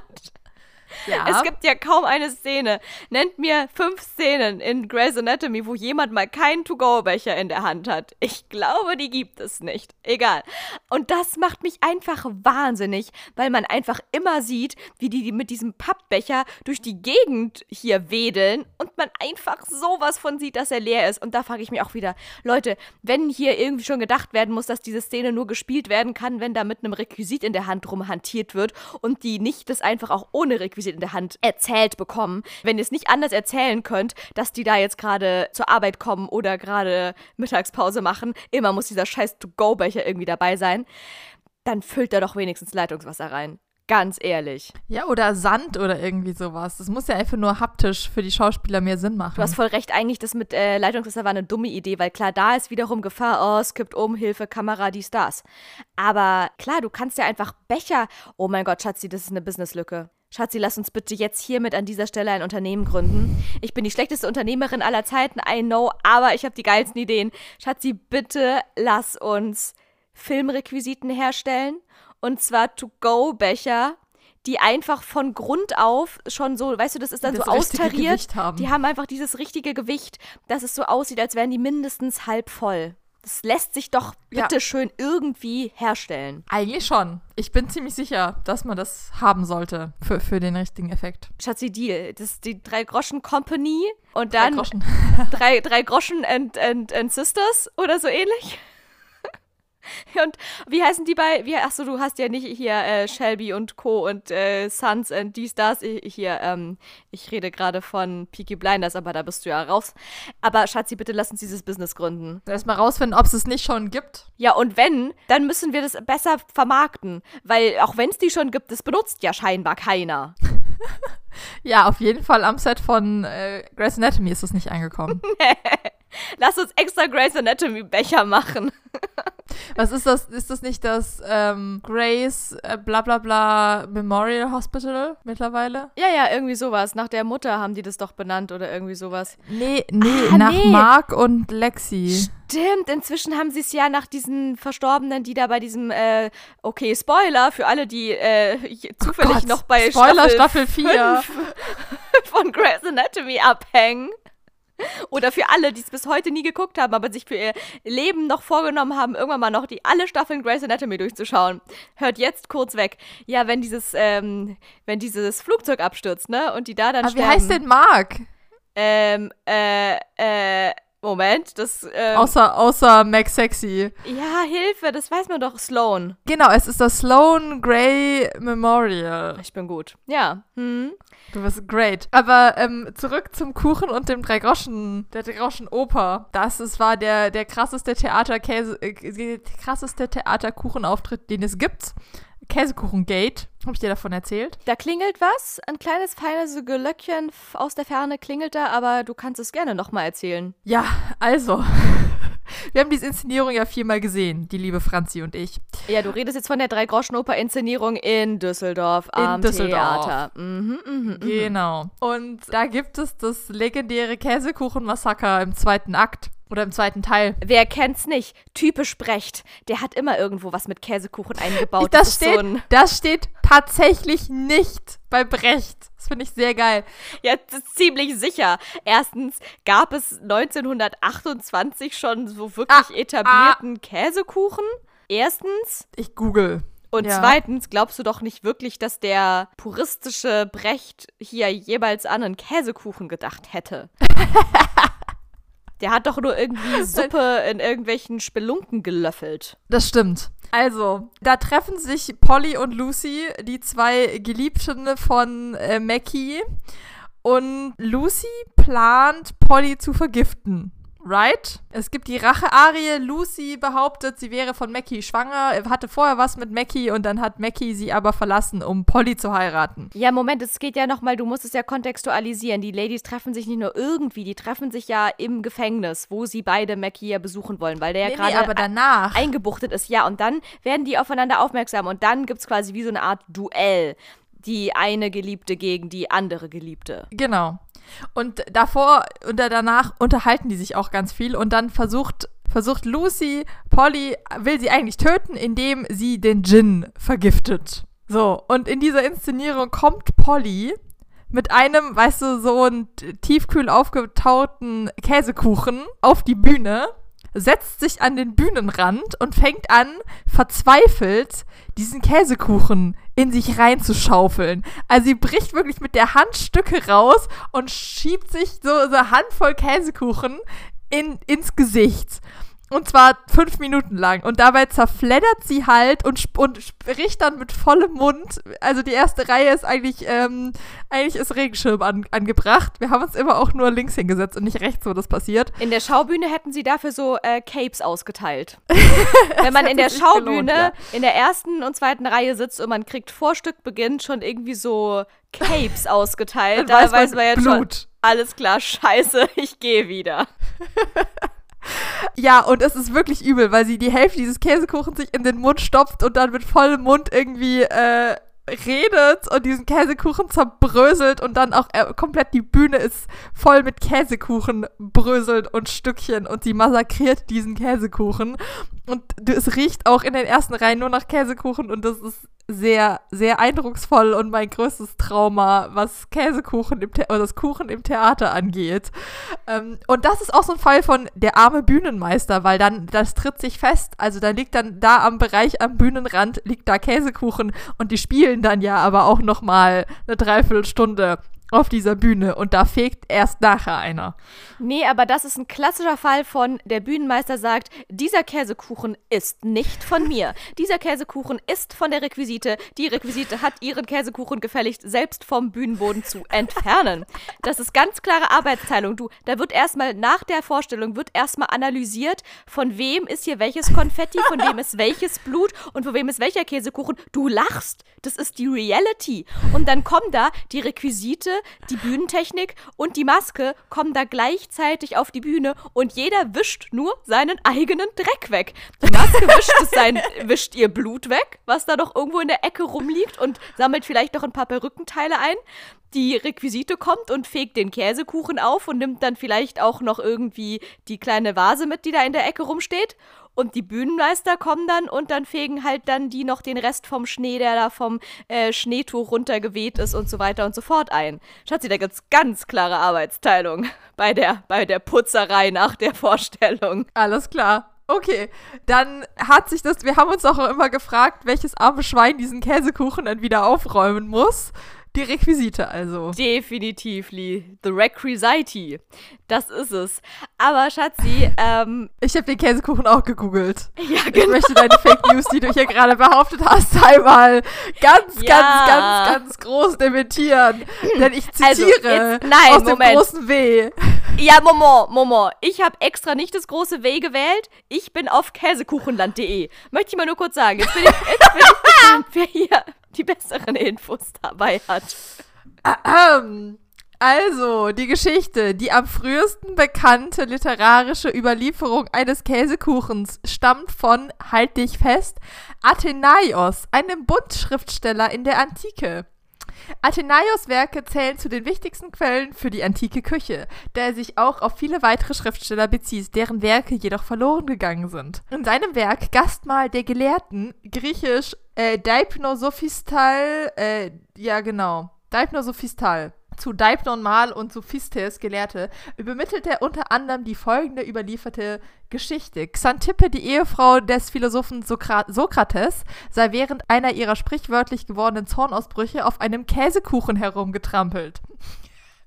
Ja. Es gibt ja kaum eine Szene. Nennt mir fünf Szenen in Grey's Anatomy, wo jemand mal keinen To-Go-Becher in der Hand hat. Ich glaube, die gibt es nicht. Egal. Und das macht mich einfach wahnsinnig, weil man einfach immer sieht, wie die mit diesem Pappbecher durch die Gegend hier wedeln und man einfach sowas von sieht, dass er leer ist. Und da frage ich mich auch wieder, Leute, wenn hier irgendwie schon gedacht werden muss, dass diese Szene nur gespielt werden kann, wenn da mit einem Requisit in der Hand rumhantiert wird und die nicht das einfach auch ohne Requisit in der Hand erzählt bekommen. Wenn ihr es nicht anders erzählen könnt, dass die da jetzt gerade zur Arbeit kommen oder gerade Mittagspause machen, immer muss dieser scheiß To-Go-Becher irgendwie dabei sein, dann füllt da doch wenigstens Leitungswasser rein. Ganz ehrlich. ja, oder Sand oder irgendwie sowas. Das muss ja einfach nur haptisch für die Schauspieler mehr Sinn machen. Du hast voll recht, eigentlich das mit äh, Leitungswasser war eine dumme Idee, weil klar, da ist wiederum Gefahr, oh, es kippt um, Hilfe, Kamera, dies, das. Aber klar, du kannst ja einfach Becher. Oh mein Gott, Schatzi, das ist eine Businesslücke. Schatzi, lass uns bitte jetzt hiermit an dieser Stelle ein Unternehmen gründen. Ich bin die schlechteste Unternehmerin aller Zeiten, I know, aber ich habe die geilsten Ideen. Schatzi, bitte lass uns Filmrequisiten herstellen. Und zwar To-Go-Becher, die einfach von Grund auf schon so, weißt du, das ist dann Das so austariert. Haben. Die haben einfach dieses richtige Gewicht, dass es so aussieht, als wären die mindestens halb voll. Das lässt sich doch Ja. bitte schön irgendwie herstellen. Eigentlich schon. Ich bin ziemlich sicher, dass man das haben sollte für, für den richtigen Effekt. Schatzi, Deal. Das ist die drei Groschen Company und Drei dann Groschen. drei, drei Groschen and, and, and Sisters oder so ähnlich. Und wie heißen die bei, wie, achso, du hast ja nicht hier äh, Shelby und Co. und äh, Sons und dies, das. Ich, hier, ähm, ich rede gerade von Peaky Blinders, aber da bist du ja raus. Aber Schatzi, bitte lass uns dieses Business gründen. Erstmal rausfinden, ob es es nicht schon gibt. Ja, und wenn, dann müssen wir das besser vermarkten. Weil auch wenn es die schon gibt, das benutzt ja scheinbar keiner. Ja, auf jeden Fall am Set von äh, Grey's Anatomy ist es nicht angekommen. Lass uns extra Grey's Anatomy Becher machen. Was ist das? Ist das nicht das ähm, Grey's äh, bla bla bla Memorial Hospital mittlerweile? Ja, ja, irgendwie sowas. Nach der Mutter haben die das doch benannt oder irgendwie sowas. Nee, nee, Ah, nach nee. Mark und Lexi. Stimmt, inzwischen haben sie es ja nach diesen Verstorbenen, die da bei diesem, äh, okay, Spoiler für alle, die äh, hier zufällig Oh Gott, noch bei Spoiler Staffel, Staffel 4. 5 von Grey's Anatomy abhängen. Oder für alle, die es bis heute nie geguckt haben, aber sich für ihr Leben noch vorgenommen haben, irgendwann mal noch die alle Staffeln Grey's Anatomy durchzuschauen. Hört jetzt kurz weg. Ja, wenn dieses, ähm, wenn dieses Flugzeug abstürzt, ne? Und die da dann Aber wie sterben. heißt denn Mark? Ähm, äh, äh, Moment, das, ähm, Außer, außer Max Sexy. ja, Hilfe, das weiß man doch, Sloan. Genau, es ist das Sloan Gray Memorial. Ich bin gut. Ja. Hm. Du bist great. Aber ähm, zurück zum Kuchen und dem Dreigroschen, der Dreigroschen-Oper. Das ist, war der, der krasseste Theaterkäse, äh, der krasseste Theaterkuchenauftritt, den es gibt. Käsekuchengate. Habe ich dir davon erzählt? Da klingelt was, ein kleines feines Glöckchen aus der Ferne klingelt da, aber du kannst es gerne nochmal erzählen. Ja, also. Wir haben diese Inszenierung ja viermal gesehen, die liebe Franzi und ich. Ja, du redest jetzt von der Drei-Groschen-Oper-Inszenierung in Düsseldorf In am Düsseldorf. Theater. Mhm, mhm, mhm. Genau. Und da gibt es das legendäre Käsekuchen-Massaker im zweiten Akt. Oder im zweiten Teil. Wer kennt's nicht? Typisch Brecht. Der hat immer irgendwo was mit Käsekuchen eingebaut. das, ist steht, so ein, das steht tatsächlich nicht bei Brecht. Das finde ich sehr geil. ja, das ist ziemlich sicher. Erstens gab es 1928 schon so wirklich Ah, etablierten Käsekuchen. Erstens. Ich google. Und Ja. zweitens glaubst du doch nicht wirklich, dass der puristische Brecht hier jemals an einen Käsekuchen gedacht hätte. der hat doch nur irgendwie Suppe in irgendwelchen Spelunken gelöffelt. Das stimmt. Also, da treffen sich Polly und Lucy, die zwei Geliebten von äh, Mackie. Und Lucy plant, Polly zu vergiften. Right? Es gibt die Rache-Arie. Lucy behauptet, sie wäre von Mackie schwanger, hatte vorher was mit Mackie und dann hat Mackie sie aber verlassen, um Polly zu heiraten. Ja, Moment, es geht ja nochmal, du musst es ja kontextualisieren. Die Ladies treffen sich nicht nur irgendwie, die treffen sich ja im Gefängnis, wo sie beide Mackie ja besuchen wollen, weil der ja Nee, gerade nee, eingebuchtet ist. Ja, und dann werden die aufeinander aufmerksam und dann gibt es quasi wie so eine Art Duell. Die eine Geliebte gegen die andere Geliebte. Genau. Und davor und da- danach unterhalten die sich auch ganz viel und dann versucht versucht Lucy Polly will sie eigentlich töten, indem sie den Gin vergiftet. So, und in dieser Inszenierung kommt Polly mit einem, weißt du, so einen tiefkühl aufgetauten Käsekuchen auf die Bühne, setzt sich an den Bühnenrand und fängt an, verzweifelt diesen Käsekuchen in sich reinzuschaufeln. Also sie bricht wirklich mit der Hand Stücke raus und schiebt sich so, eine Handvoll Käsekuchen in, ins Gesicht. Und zwar fünf Minuten lang. Und dabei zerfleddert sie halt und, und spricht dann mit vollem Mund. Also die erste Reihe ist eigentlich, ähm, eigentlich ist Regenschirm an, angebracht. Wir haben uns immer auch nur links hingesetzt und nicht rechts, wo das passiert. In der Schaubühne hätten sie dafür so äh, Capes ausgeteilt. Wenn man in der sich gelohnt, Schaubühne ja. in der ersten und zweiten Reihe sitzt und man kriegt vor Stückbeginn schon irgendwie so Capes ausgeteilt, da weiß man jetzt schon, Blut. alles klar, scheiße, ich gehe wieder. Ja, und es ist wirklich übel, weil sie die Hälfte dieses Käsekuchens sich in den Mund stopft und dann mit vollem Mund irgendwie äh, redet und diesen Käsekuchen zerbröselt und dann auch äh, komplett die Bühne ist voll mit Käsekuchen bröselt und Stückchen und sie massakriert diesen Käsekuchen. Und du- es riecht auch in den ersten Reihen nur nach Käsekuchen und das ist sehr, sehr eindrucksvoll und mein größtes Trauma, was Käsekuchen im The oder das Kuchen im Theater angeht. Ähm, und das ist auch so ein Fall von der arme Bühnenmeister, weil dann, das tritt sich fest. Also da liegt dann da am Bereich am Bühnenrand liegt da Käsekuchen und die spielen dann ja aber auch noch mal eine Dreiviertelstunde auf dieser Bühne und da fegt erst nachher einer. Nee, aber das ist ein klassischer Fall von, der Bühnenmeister sagt, dieser Käsekuchen ist nicht von mir. Dieser Käsekuchen ist von der Requisite. Die Requisite hat ihren Käsekuchen gefälligst selbst vom Bühnenboden zu entfernen. Das ist ganz klare Arbeitsteilung. Du, da wird erstmal nach der Vorstellung wird erstmal analysiert, von wem ist hier welches Konfetti, von wem ist welches Blut und von wem ist welcher Käsekuchen. Du lachst. Das ist die Reality. Und dann kommen da die Requisite, die Bühnentechnik und die Maske kommen da gleichzeitig auf die Bühne und jeder wischt nur seinen eigenen Dreck weg. Die Maske wischt, sein, wischt ihr Blut weg, was da noch irgendwo in der Ecke rumliegt und sammelt vielleicht noch ein paar Perückenteile ein die Requisite kommt und fegt den Käsekuchen auf und nimmt dann vielleicht auch noch irgendwie die kleine Vase mit, die da in der Ecke rumsteht. Und die Bühnenmeister kommen dann und dann fegen halt dann die noch den Rest vom Schnee, der da vom äh, Schneetuch runtergeweht ist und so weiter und so fort ein. Schatzi, da gibt's ganz klare Arbeitsteilung bei der, bei der Putzerei nach der Vorstellung. Alles klar. Okay, dann hat sich das, wir haben uns auch immer gefragt, welches arme Schwein diesen Käsekuchen dann wieder aufräumen muss. Die Requisite also. Definitiv, Lee. The Requisite. Das ist es. Aber Schatzi, ähm. Ich habe den Käsekuchen auch gegoogelt. Ja, genau. Ich möchte deine Fake News, die du hier gerade behauptet hast, einmal ganz, ja. ganz, ganz, ganz groß dementieren. Denn ich zitiere also jetzt, nein, aus Moment. dem großen W. Ja, Moment, Moment. Ich habe extra nicht das große W gewählt. Ich bin auf käsekuchenland.de. Möchte ich mal nur kurz sagen. Jetzt bin ich, jetzt bin ich hier die besseren Infos dabei hat. Also, die Geschichte, die am frühesten bekannte literarische Überlieferung eines Käsekuchens stammt von, halt dich fest, Athenaios, einem Bundschriftsteller in der Antike. Athenaios Werke zählen zu den wichtigsten Quellen für die antike Küche, da er sich auch auf viele weitere Schriftsteller bezieht, deren Werke jedoch verloren gegangen sind. In seinem Werk Gastmahl der Gelehrten, griechisch äh, Deipnosophistal, äh, ja genau, Deipnosophistal, zu Deipnon Mal und zu Phistes Gelehrte, übermittelt er unter anderem die folgende überlieferte Geschichte. Xantippe, die Ehefrau des Philosophen Sokra Sokrates, sei während einer ihrer sprichwörtlich gewordenen Zornausbrüche auf einem Käsekuchen herumgetrampelt.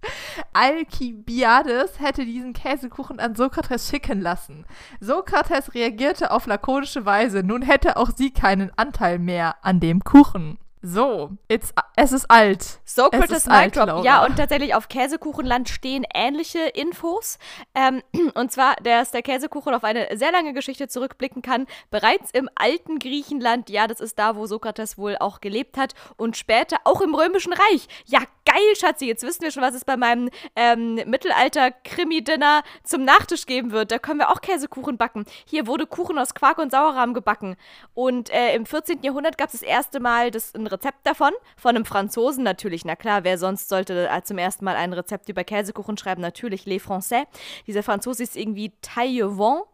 Alkibiades hätte diesen Käsekuchen an Sokrates schicken lassen. Sokrates reagierte auf lakonische Weise, nun hätte auch sie keinen Anteil mehr an dem Kuchen. So, it's, es ist alt. Socrates Mic Ja, und tatsächlich auf Käsekuchenland stehen ähnliche Infos. Ähm, und zwar, dass der Käsekuchen auf eine sehr lange Geschichte zurückblicken kann. Bereits im alten Griechenland, ja, das ist da, wo Sokrates wohl auch gelebt hat. Und später auch im Römischen Reich. Ja, geil, Schatzi, jetzt wissen wir schon, was es bei meinem ähm, Mittelalter-Krimi-Dinner zum Nachtisch geben wird. Da können wir auch Käsekuchen backen. Hier wurde Kuchen aus Quark und Sauerrahm gebacken. Und äh, im 14. Jahrhundert gab es das erste Mal das, ein Rezept davon, von einem Franzosen natürlich. Na klar, wer sonst sollte äh, zum ersten Mal ein Rezept über Käsekuchen schreiben? Natürlich Les Français. Dieser Franzose ist irgendwie Taillevent.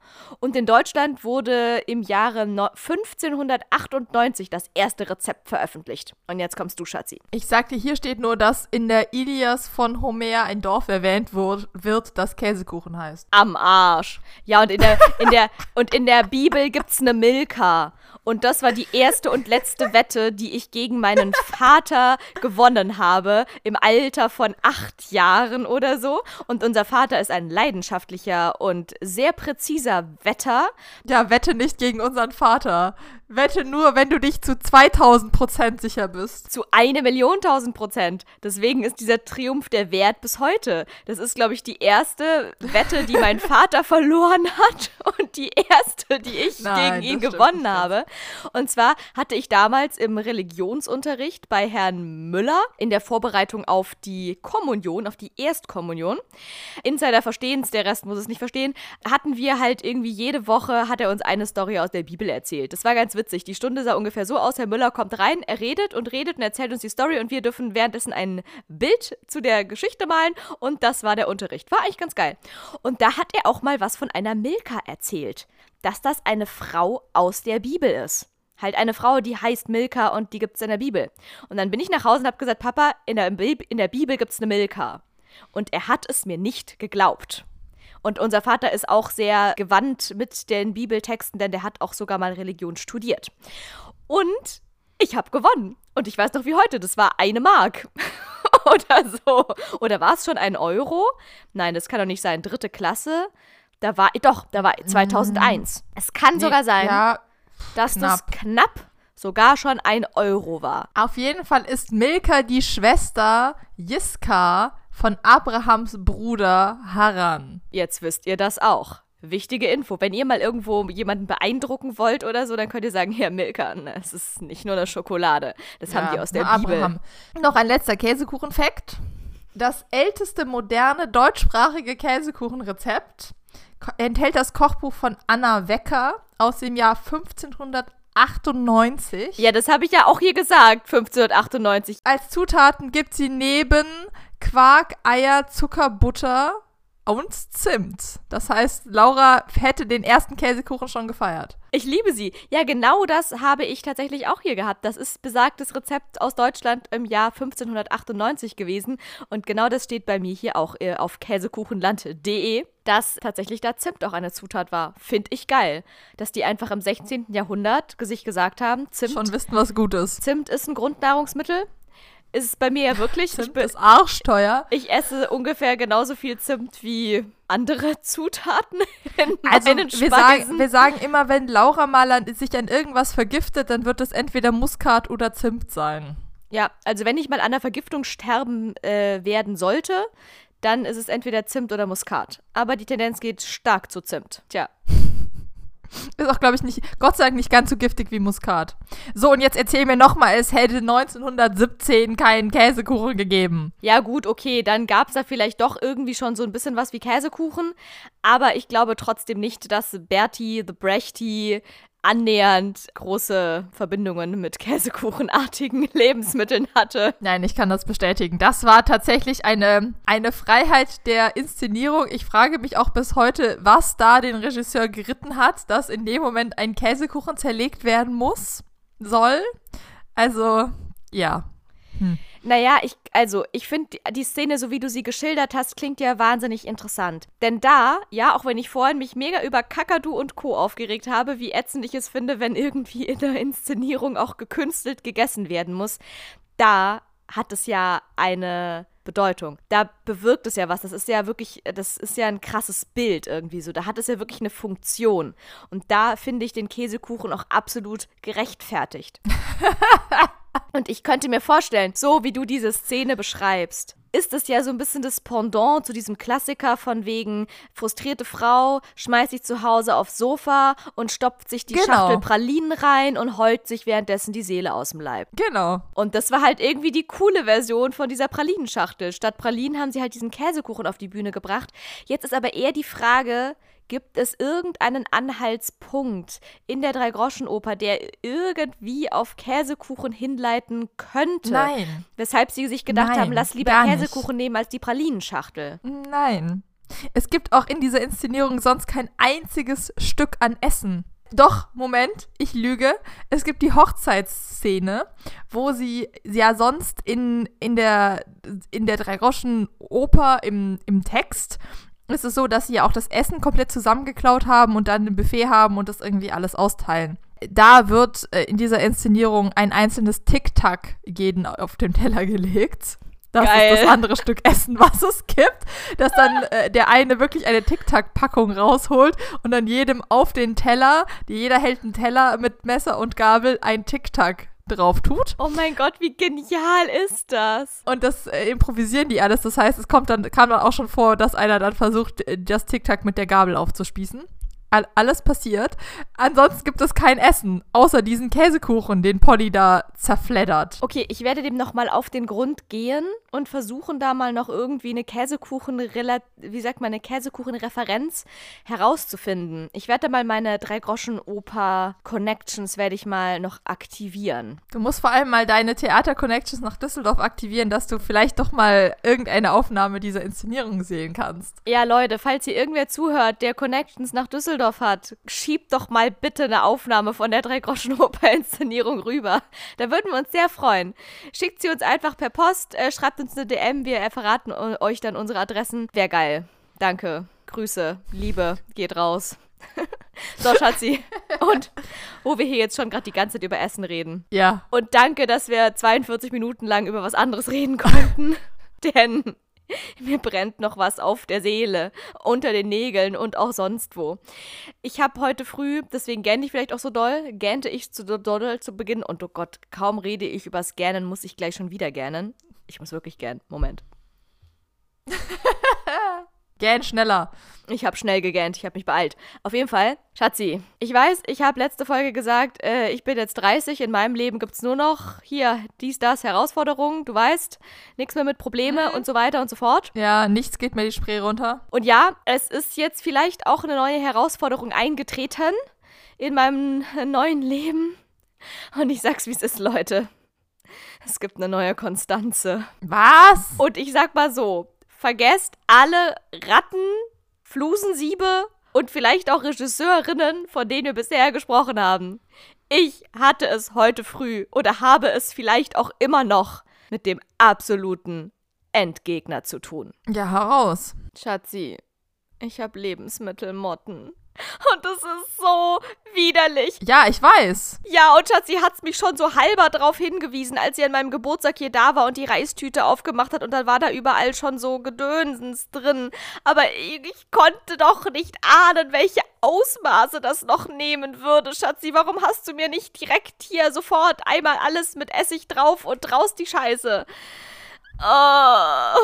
Und in Deutschland wurde im Jahre 1598 das erste Rezept veröffentlicht. Und jetzt kommst du, Schatzi. Ich sagte, hier steht nur, dass in der Ilias von Homer ein Dorf erwähnt wird, das Käsekuchen heißt. Am Arsch. Ja, und in der, in der, und in der Bibel gibt's eine Milka. Und das war die erste und letzte Wette, die ich gegen meinen Vater gewonnen habe, im Alter von acht Jahren oder so. Und unser Vater ist ein leidenschaftlicher und sehr präziser Wetter. Ja, wette nicht gegen unseren Vater. Wette nur, wenn du dich zu 2000 Prozent sicher bist. Zu eine Million tausend Prozent. Deswegen ist dieser Triumph der Wert bis heute. Das ist, glaube ich, die erste Wette, die mein Vater verloren hat und die erste, die ich Nein, gegen ihn gewonnen habe. Und zwar hatte ich damals im Religionsunterricht bei Herrn Müller in der Vorbereitung auf die Kommunion, auf die Erstkommunion. Insider verstehen es, der Rest muss es nicht verstehen. Hatten wir halt irgendwie jede Woche, hat er uns eine Story aus der Bibel erzählt. Das war ganz witzig. Die Stunde sah ungefähr so aus, Herr Müller kommt rein, er redet und redet und erzählt uns die Story und wir dürfen währenddessen ein Bild zu der Geschichte malen und das war der Unterricht. War eigentlich ganz geil. Und da hat er auch mal was von einer Milka erzählt, dass das eine Frau aus der Bibel ist. Halt eine Frau, die heißt Milka und die gibt es in der Bibel. Und dann bin ich nach Hause und habe gesagt, Papa, in der, in der Bibel gibt es eine Milka. Und er hat es mir nicht geglaubt. Und unser Vater ist auch sehr gewandt mit den Bibeltexten, denn der hat auch sogar mal Religion studiert. Und ich habe gewonnen. Und ich weiß noch wie heute, das war eine Mark. oder so. Oder war es schon ein Euro? Nein, das kann doch nicht sein. Dritte Klasse. Da war, doch, da war 2001. Es kann Nee, sogar sein, Ja, dass das knapp. knapp sogar schon ein Euro war. auf jeden Fall ist Milka die Schwester Jiska von Abrahams Bruder Haran. Jetzt wisst ihr das auch. Wichtige Info. Wenn ihr mal irgendwo jemanden beeindrucken wollt oder so, dann könnt ihr sagen, Herr Milka, es ist nicht nur eine Schokolade. Das haben Ja, die aus der nur Bibel. Abraham. Noch ein letzter Käsekuchen-Fact. Das älteste moderne deutschsprachige Käsekuchenrezept enthält das Kochbuch von Anna Wecker aus dem Jahr 1598. Ja, das habe ich ja auch hier gesagt, 1598. Als Zutaten gibt sie neben Quark, Eier, Zucker, Butter und Zimt. Das heißt, Laura hätte den ersten Käsekuchen schon gefeiert. Ich liebe sie. Ja, genau das habe ich tatsächlich auch hier gehabt. Das ist besagtes Rezept aus Deutschland im Jahr 1598 gewesen. Und genau das steht bei mir hier auch äh, auf käsekuchenland.de, dass tatsächlich da Zimt auch eine Zutat war. Finde ich geil. Dass die einfach im 16. Jahrhundert sich gesagt haben, Zimt, Schon wissen, was gut ist. Zimt ist ein Grundnahrungsmittel. Ist es bei mir ja wirklich. Ich, Zimt bin, ist arschteuer. ich esse ungefähr genauso viel Zimt wie andere Zutaten in Also meinen wir sagen, wir sagen immer, wenn Laura mal an, sich an irgendwas vergiftet, dann wird es entweder Muskat oder Zimt sein. Ja, also wenn ich mal an einer Vergiftung sterben äh, werden sollte, dann ist es entweder Zimt oder Muskat. Aber die Tendenz geht stark zu Zimt. Tja. Ist auch, glaube ich, nicht, Gott sei Dank nicht ganz so giftig wie Muskat. So, und jetzt erzähl mir nochmal, es hätte 1917 keinen Käsekuchen gegeben. Ja, gut, okay, dann gab es da vielleicht doch irgendwie schon so ein bisschen was wie Käsekuchen. Aber ich glaube trotzdem nicht, dass Bertie the Brechti annähernd große Verbindungen mit käsekuchenartigen Lebensmitteln hatte. Nein, ich kann das bestätigen. Das war tatsächlich eine, eine Freiheit der Inszenierung. Ich frage mich auch bis heute, was da den Regisseur geritten hat, dass in dem Moment ein Käsekuchen zerlegt werden muss, soll. Also, ja. Naja, ich, also, ich finde die, Szene, so wie du sie geschildert hast, klingt ja wahnsinnig interessant. Denn da, ja, auch wenn ich vorhin mich mega über Kakadu und Co. aufgeregt habe, wie ätzend ich es finde, wenn irgendwie in der Inszenierung auch gekünstelt gegessen werden muss, da hat es ja eine Bedeutung. Da bewirkt es ja was. Das ist ja wirklich, das ist ja ein krasses Bild irgendwie so. Da hat es ja wirklich eine Funktion. Und da finde ich den Käsekuchen auch absolut gerechtfertigt. Und ich könnte mir vorstellen, so wie du diese Szene beschreibst, ist es ja so ein bisschen das Pendant zu diesem Klassiker von wegen frustrierte Frau schmeißt sich zu Hause aufs Sofa und stopft sich die Genau. Schachtel Pralinen rein und heult sich währenddessen die Seele aus dem Leib. Genau. Und das war halt irgendwie die coole Version von dieser Pralinenschachtel. Statt Pralinen haben sie halt diesen Käsekuchen auf die Bühne gebracht. Jetzt ist aber eher die Frage, gibt es irgendeinen Anhaltspunkt in der Dreigroschenoper, der irgendwie auf Käsekuchen hinleiten könnte? Nein. Weshalb sie sich gedacht Nein, haben, lass lieber. Käsekuchen nehmen als die Pralinenschachtel. Nein. Es gibt auch in dieser Inszenierung sonst kein einziges Stück an Essen. Doch, Moment, ich lüge. Es gibt die Hochzeitsszene, wo sie ja sonst in, in der, in der Dreigroschen-Oper im, im Text ist es so, dass sie ja auch das Essen komplett zusammengeklaut haben und dann ein Buffet haben und das irgendwie alles austeilen. Da wird äh, in dieser Inszenierung ein einzelnes Tic-Tac jeden auf den Teller gelegt. Das Geil. ist das andere Stück Essen, was es gibt. Dass dann äh, der eine wirklich eine Tic-Tac-Packung rausholt und dann jedem auf den Teller, die, jeder hält einen Teller mit Messer und Gabel, ein Tic-Tac drauf tut. Oh mein Gott, wie genial ist das? Und das äh, improvisieren die alles. Das heißt, es kommt dann, kam dann auch schon vor, dass einer dann versucht, äh, das Tic-Tac mit der Gabel aufzuspießen. All, alles passiert. Ansonsten gibt es kein Essen, außer diesen Käsekuchen, den Polly da zerfleddert. Okay, ich werde dem nochmal auf den Grund gehen und versuchen da mal noch irgendwie eine Käsekuchen, wie sagt man, eine Käsekuchen-Referenz herauszufinden. Ich werde da mal meine Drei-Groschen-Oper-Connections werde ich mal noch aktivieren. Du musst vor allem mal deine Theater-Connections nach Düsseldorf aktivieren, dass du vielleicht doch mal irgendeine Aufnahme dieser Inszenierung sehen kannst. Ja, Leute, falls hier irgendwer zuhört, der Connections nach Düsseldorf hat, schiebt doch mal bitte eine Aufnahme von der Drei-Groschen-Oper-Inszenierung rüber. Da würden wir uns sehr freuen. Schickt sie uns einfach per Post, äh, schreibt uns eine DM, wir verraten euch dann unsere Adressen. Wäre geil. Danke. Grüße, Liebe, geht raus. so, Schatzi. Und wo wir hier jetzt schon gerade die ganze Zeit über Essen reden. Ja. Und danke, dass wir 42 Minuten lang über was anderes reden konnten. Denn mir brennt noch was auf der Seele, unter den Nägeln und auch sonst wo. Ich habe heute früh, deswegen gähne ich vielleicht auch so doll, gähnte ich zu doll zu Beginn und oh Gott, kaum rede ich übers Gähnen, muss ich gleich schon wieder gähnen. Ich muss wirklich gähnen. Moment. Gähn schneller. Ich habe schnell gegähnt, ich habe mich beeilt. Auf jeden Fall, Schatzi, ich weiß, ich habe letzte Folge gesagt, äh, ich bin jetzt 30, in meinem Leben gibt es nur noch hier dies, das, Herausforderungen, du weißt, nichts mehr mit Probleme und so weiter und so fort. Ja, nichts geht mir die Spree runter. Und ja, es ist jetzt vielleicht auch eine neue Herausforderung eingetreten in meinem neuen Leben. Und ich sag's, wie es ist, Leute. Es gibt eine neue Konstanze. Was? Und ich sag mal so, vergesst alle Ratten, Flusensiebe und vielleicht auch Regisseurinnen, von denen wir bisher gesprochen haben. Ich hatte es heute früh oder habe es vielleicht auch immer noch mit dem absoluten Endgegner zu tun. Ja, heraus. Schatzi, ich habe Lebensmittelmotten. Und das ist so widerlich. Ja, ich weiß. Ja, und Schatzi hat's mich schon so halber drauf hingewiesen, als sie an meinem Geburtstag hier da war und die Reistüte aufgemacht hat und dann war da überall schon so Gedönsens drin. Aber ich, ich konnte doch nicht ahnen, welche Ausmaße das noch nehmen würde, Schatzi. Warum hast du mir nicht direkt hier sofort einmal alles mit Essig drauf und raus die Scheiße? Oh.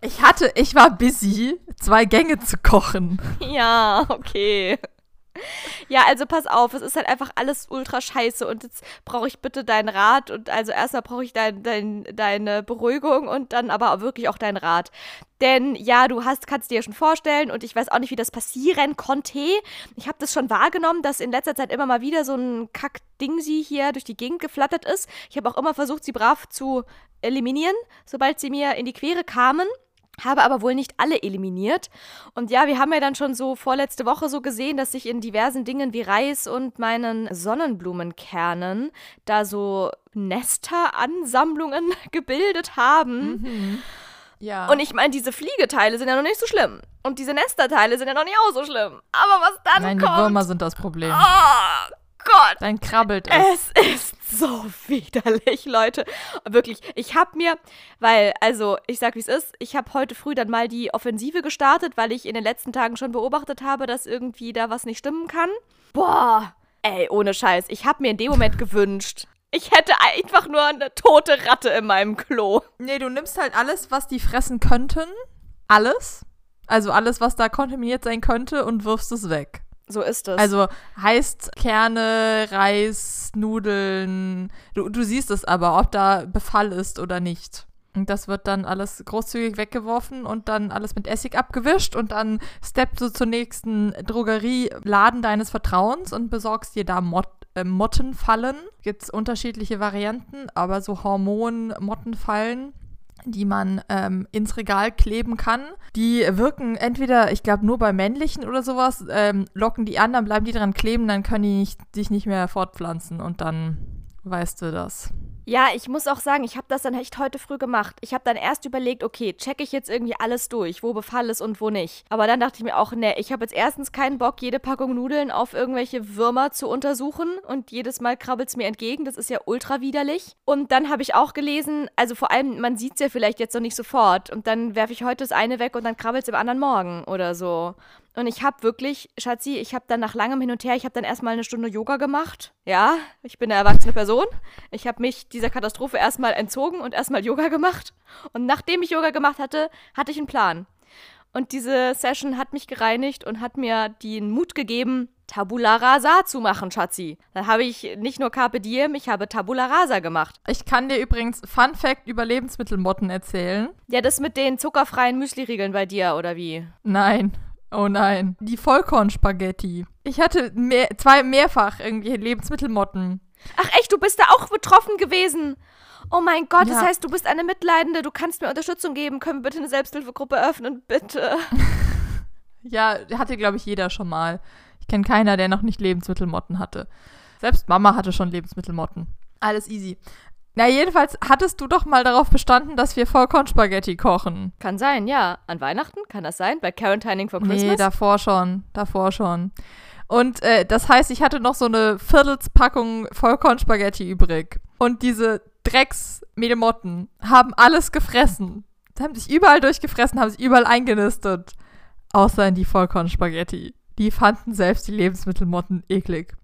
Ich hatte, ich war busy, zwei Gänge zu kochen. Ja, okay. Ja, also pass auf, es ist halt einfach alles ultra scheiße und jetzt brauche ich bitte deinen Rat und also erstmal brauche ich dein, dein, deine Beruhigung und dann aber wirklich auch deinen Rat. Denn ja, du hast, kannst dir ja schon vorstellen und ich weiß auch nicht, wie das passieren konnte. Ich habe das schon wahrgenommen, dass in letzter Zeit immer mal wieder so ein Kack-Dingsi hier durch die Gegend geflattert ist. Ich habe auch immer versucht, sie brav zu eliminieren, sobald sie mir in die Quere kamen habe aber wohl nicht alle eliminiert. Und ja, wir haben ja dann schon so vorletzte Woche so gesehen, dass sich in diversen Dingen wie Reis und meinen Sonnenblumenkernen da so Nesteransammlungen gebildet haben. Mhm. Ja. Und ich meine, diese Fliegeteile sind ja noch nicht so schlimm. Und diese Nesterteile sind ja noch nicht auch so schlimm. Aber was dann Nein, kommt. die Würmer sind das Problem. Oh Gott. Dann krabbelt es. Es ist so widerlich, Leute. Wirklich, ich habe mir, weil, also, ich sag, wie es ist, ich habe heute früh dann mal die Offensive gestartet, weil ich in den letzten Tagen schon beobachtet habe, dass irgendwie da was nicht stimmen kann. Boah, ey, ohne Scheiß, ich habe mir in dem Moment gewünscht, ich hätte einfach nur eine tote Ratte in meinem Klo. Nee, du nimmst halt alles, was die fressen könnten. Alles. Also alles, was da kontaminiert sein könnte und wirfst es weg. So ist es. Also heißt Kerne, Reis, Nudeln. Du, du siehst es aber, ob da Befall ist oder nicht. Und das wird dann alles großzügig weggeworfen und dann alles mit Essig abgewischt und dann steppst du zur nächsten Drogerieladen deines Vertrauens und besorgst dir da Mot äh, Mottenfallen. Gibt es unterschiedliche Varianten, aber so Hormon-Mottenfallen die man ähm, ins Regal kleben kann. Die wirken entweder, ich glaube, nur bei männlichen oder sowas, ähm, locken die an, dann bleiben die dran kleben, dann können die nicht, sich nicht mehr fortpflanzen und dann weißt du das. Ja, ich muss auch sagen, ich habe das dann echt heute früh gemacht. Ich habe dann erst überlegt, okay, checke ich jetzt irgendwie alles durch, wo Befall ist und wo nicht. Aber dann dachte ich mir auch, ne, ich habe jetzt erstens keinen Bock, jede Packung Nudeln auf irgendwelche Würmer zu untersuchen und jedes Mal krabbelt es mir entgegen. Das ist ja ultra widerlich. Und dann habe ich auch gelesen, also vor allem, man sieht es ja vielleicht jetzt noch nicht sofort und dann werfe ich heute das eine weg und dann krabbelt es im anderen Morgen oder so. Und ich habe wirklich, Schatzi, ich habe dann nach langem Hin und Her, ich habe dann erstmal eine Stunde Yoga gemacht. Ja, ich bin eine erwachsene Person. Ich habe mich dieser Katastrophe erstmal entzogen und erstmal Yoga gemacht. Und nachdem ich Yoga gemacht hatte, hatte ich einen Plan. Und diese Session hat mich gereinigt und hat mir den Mut gegeben, Tabula Rasa zu machen, Schatzi. Dann habe ich nicht nur Carpe Diem, ich habe Tabula Rasa gemacht. Ich kann dir übrigens Fun Fact über Lebensmittelmotten erzählen. Ja, das mit den zuckerfreien Müsli-Riegeln bei dir, oder wie? Nein. Oh nein. Die Vollkornspaghetti. Ich hatte mehr, zwei mehrfach irgendwie Lebensmittelmotten. Ach echt, du bist da auch betroffen gewesen. Oh mein Gott, Ja. das heißt, du bist eine Mitleidende, du kannst mir Unterstützung geben. Können wir bitte eine Selbsthilfegruppe öffnen, bitte? Ja, hatte, glaube ich, jeder schon mal. Ich kenne keiner, der noch nicht Lebensmittelmotten hatte. Selbst Mama hatte schon Lebensmittelmotten. Alles easy. Na, jedenfalls hattest du doch mal darauf bestanden, dass wir Vollkornspaghetti kochen. Kann sein, ja. An Weihnachten kann das sein? Bei Quarantining for Nee, Christmas? davor schon. Davor schon. Und äh, das heißt, ich hatte noch so eine Viertelspackung Vollkornspaghetti übrig. Und diese Drecksmedemotten haben alles gefressen. Die haben sich überall durchgefressen, haben sich überall eingenistet. Außer in die Vollkornspaghetti. Die fanden selbst die Lebensmittelmotten eklig.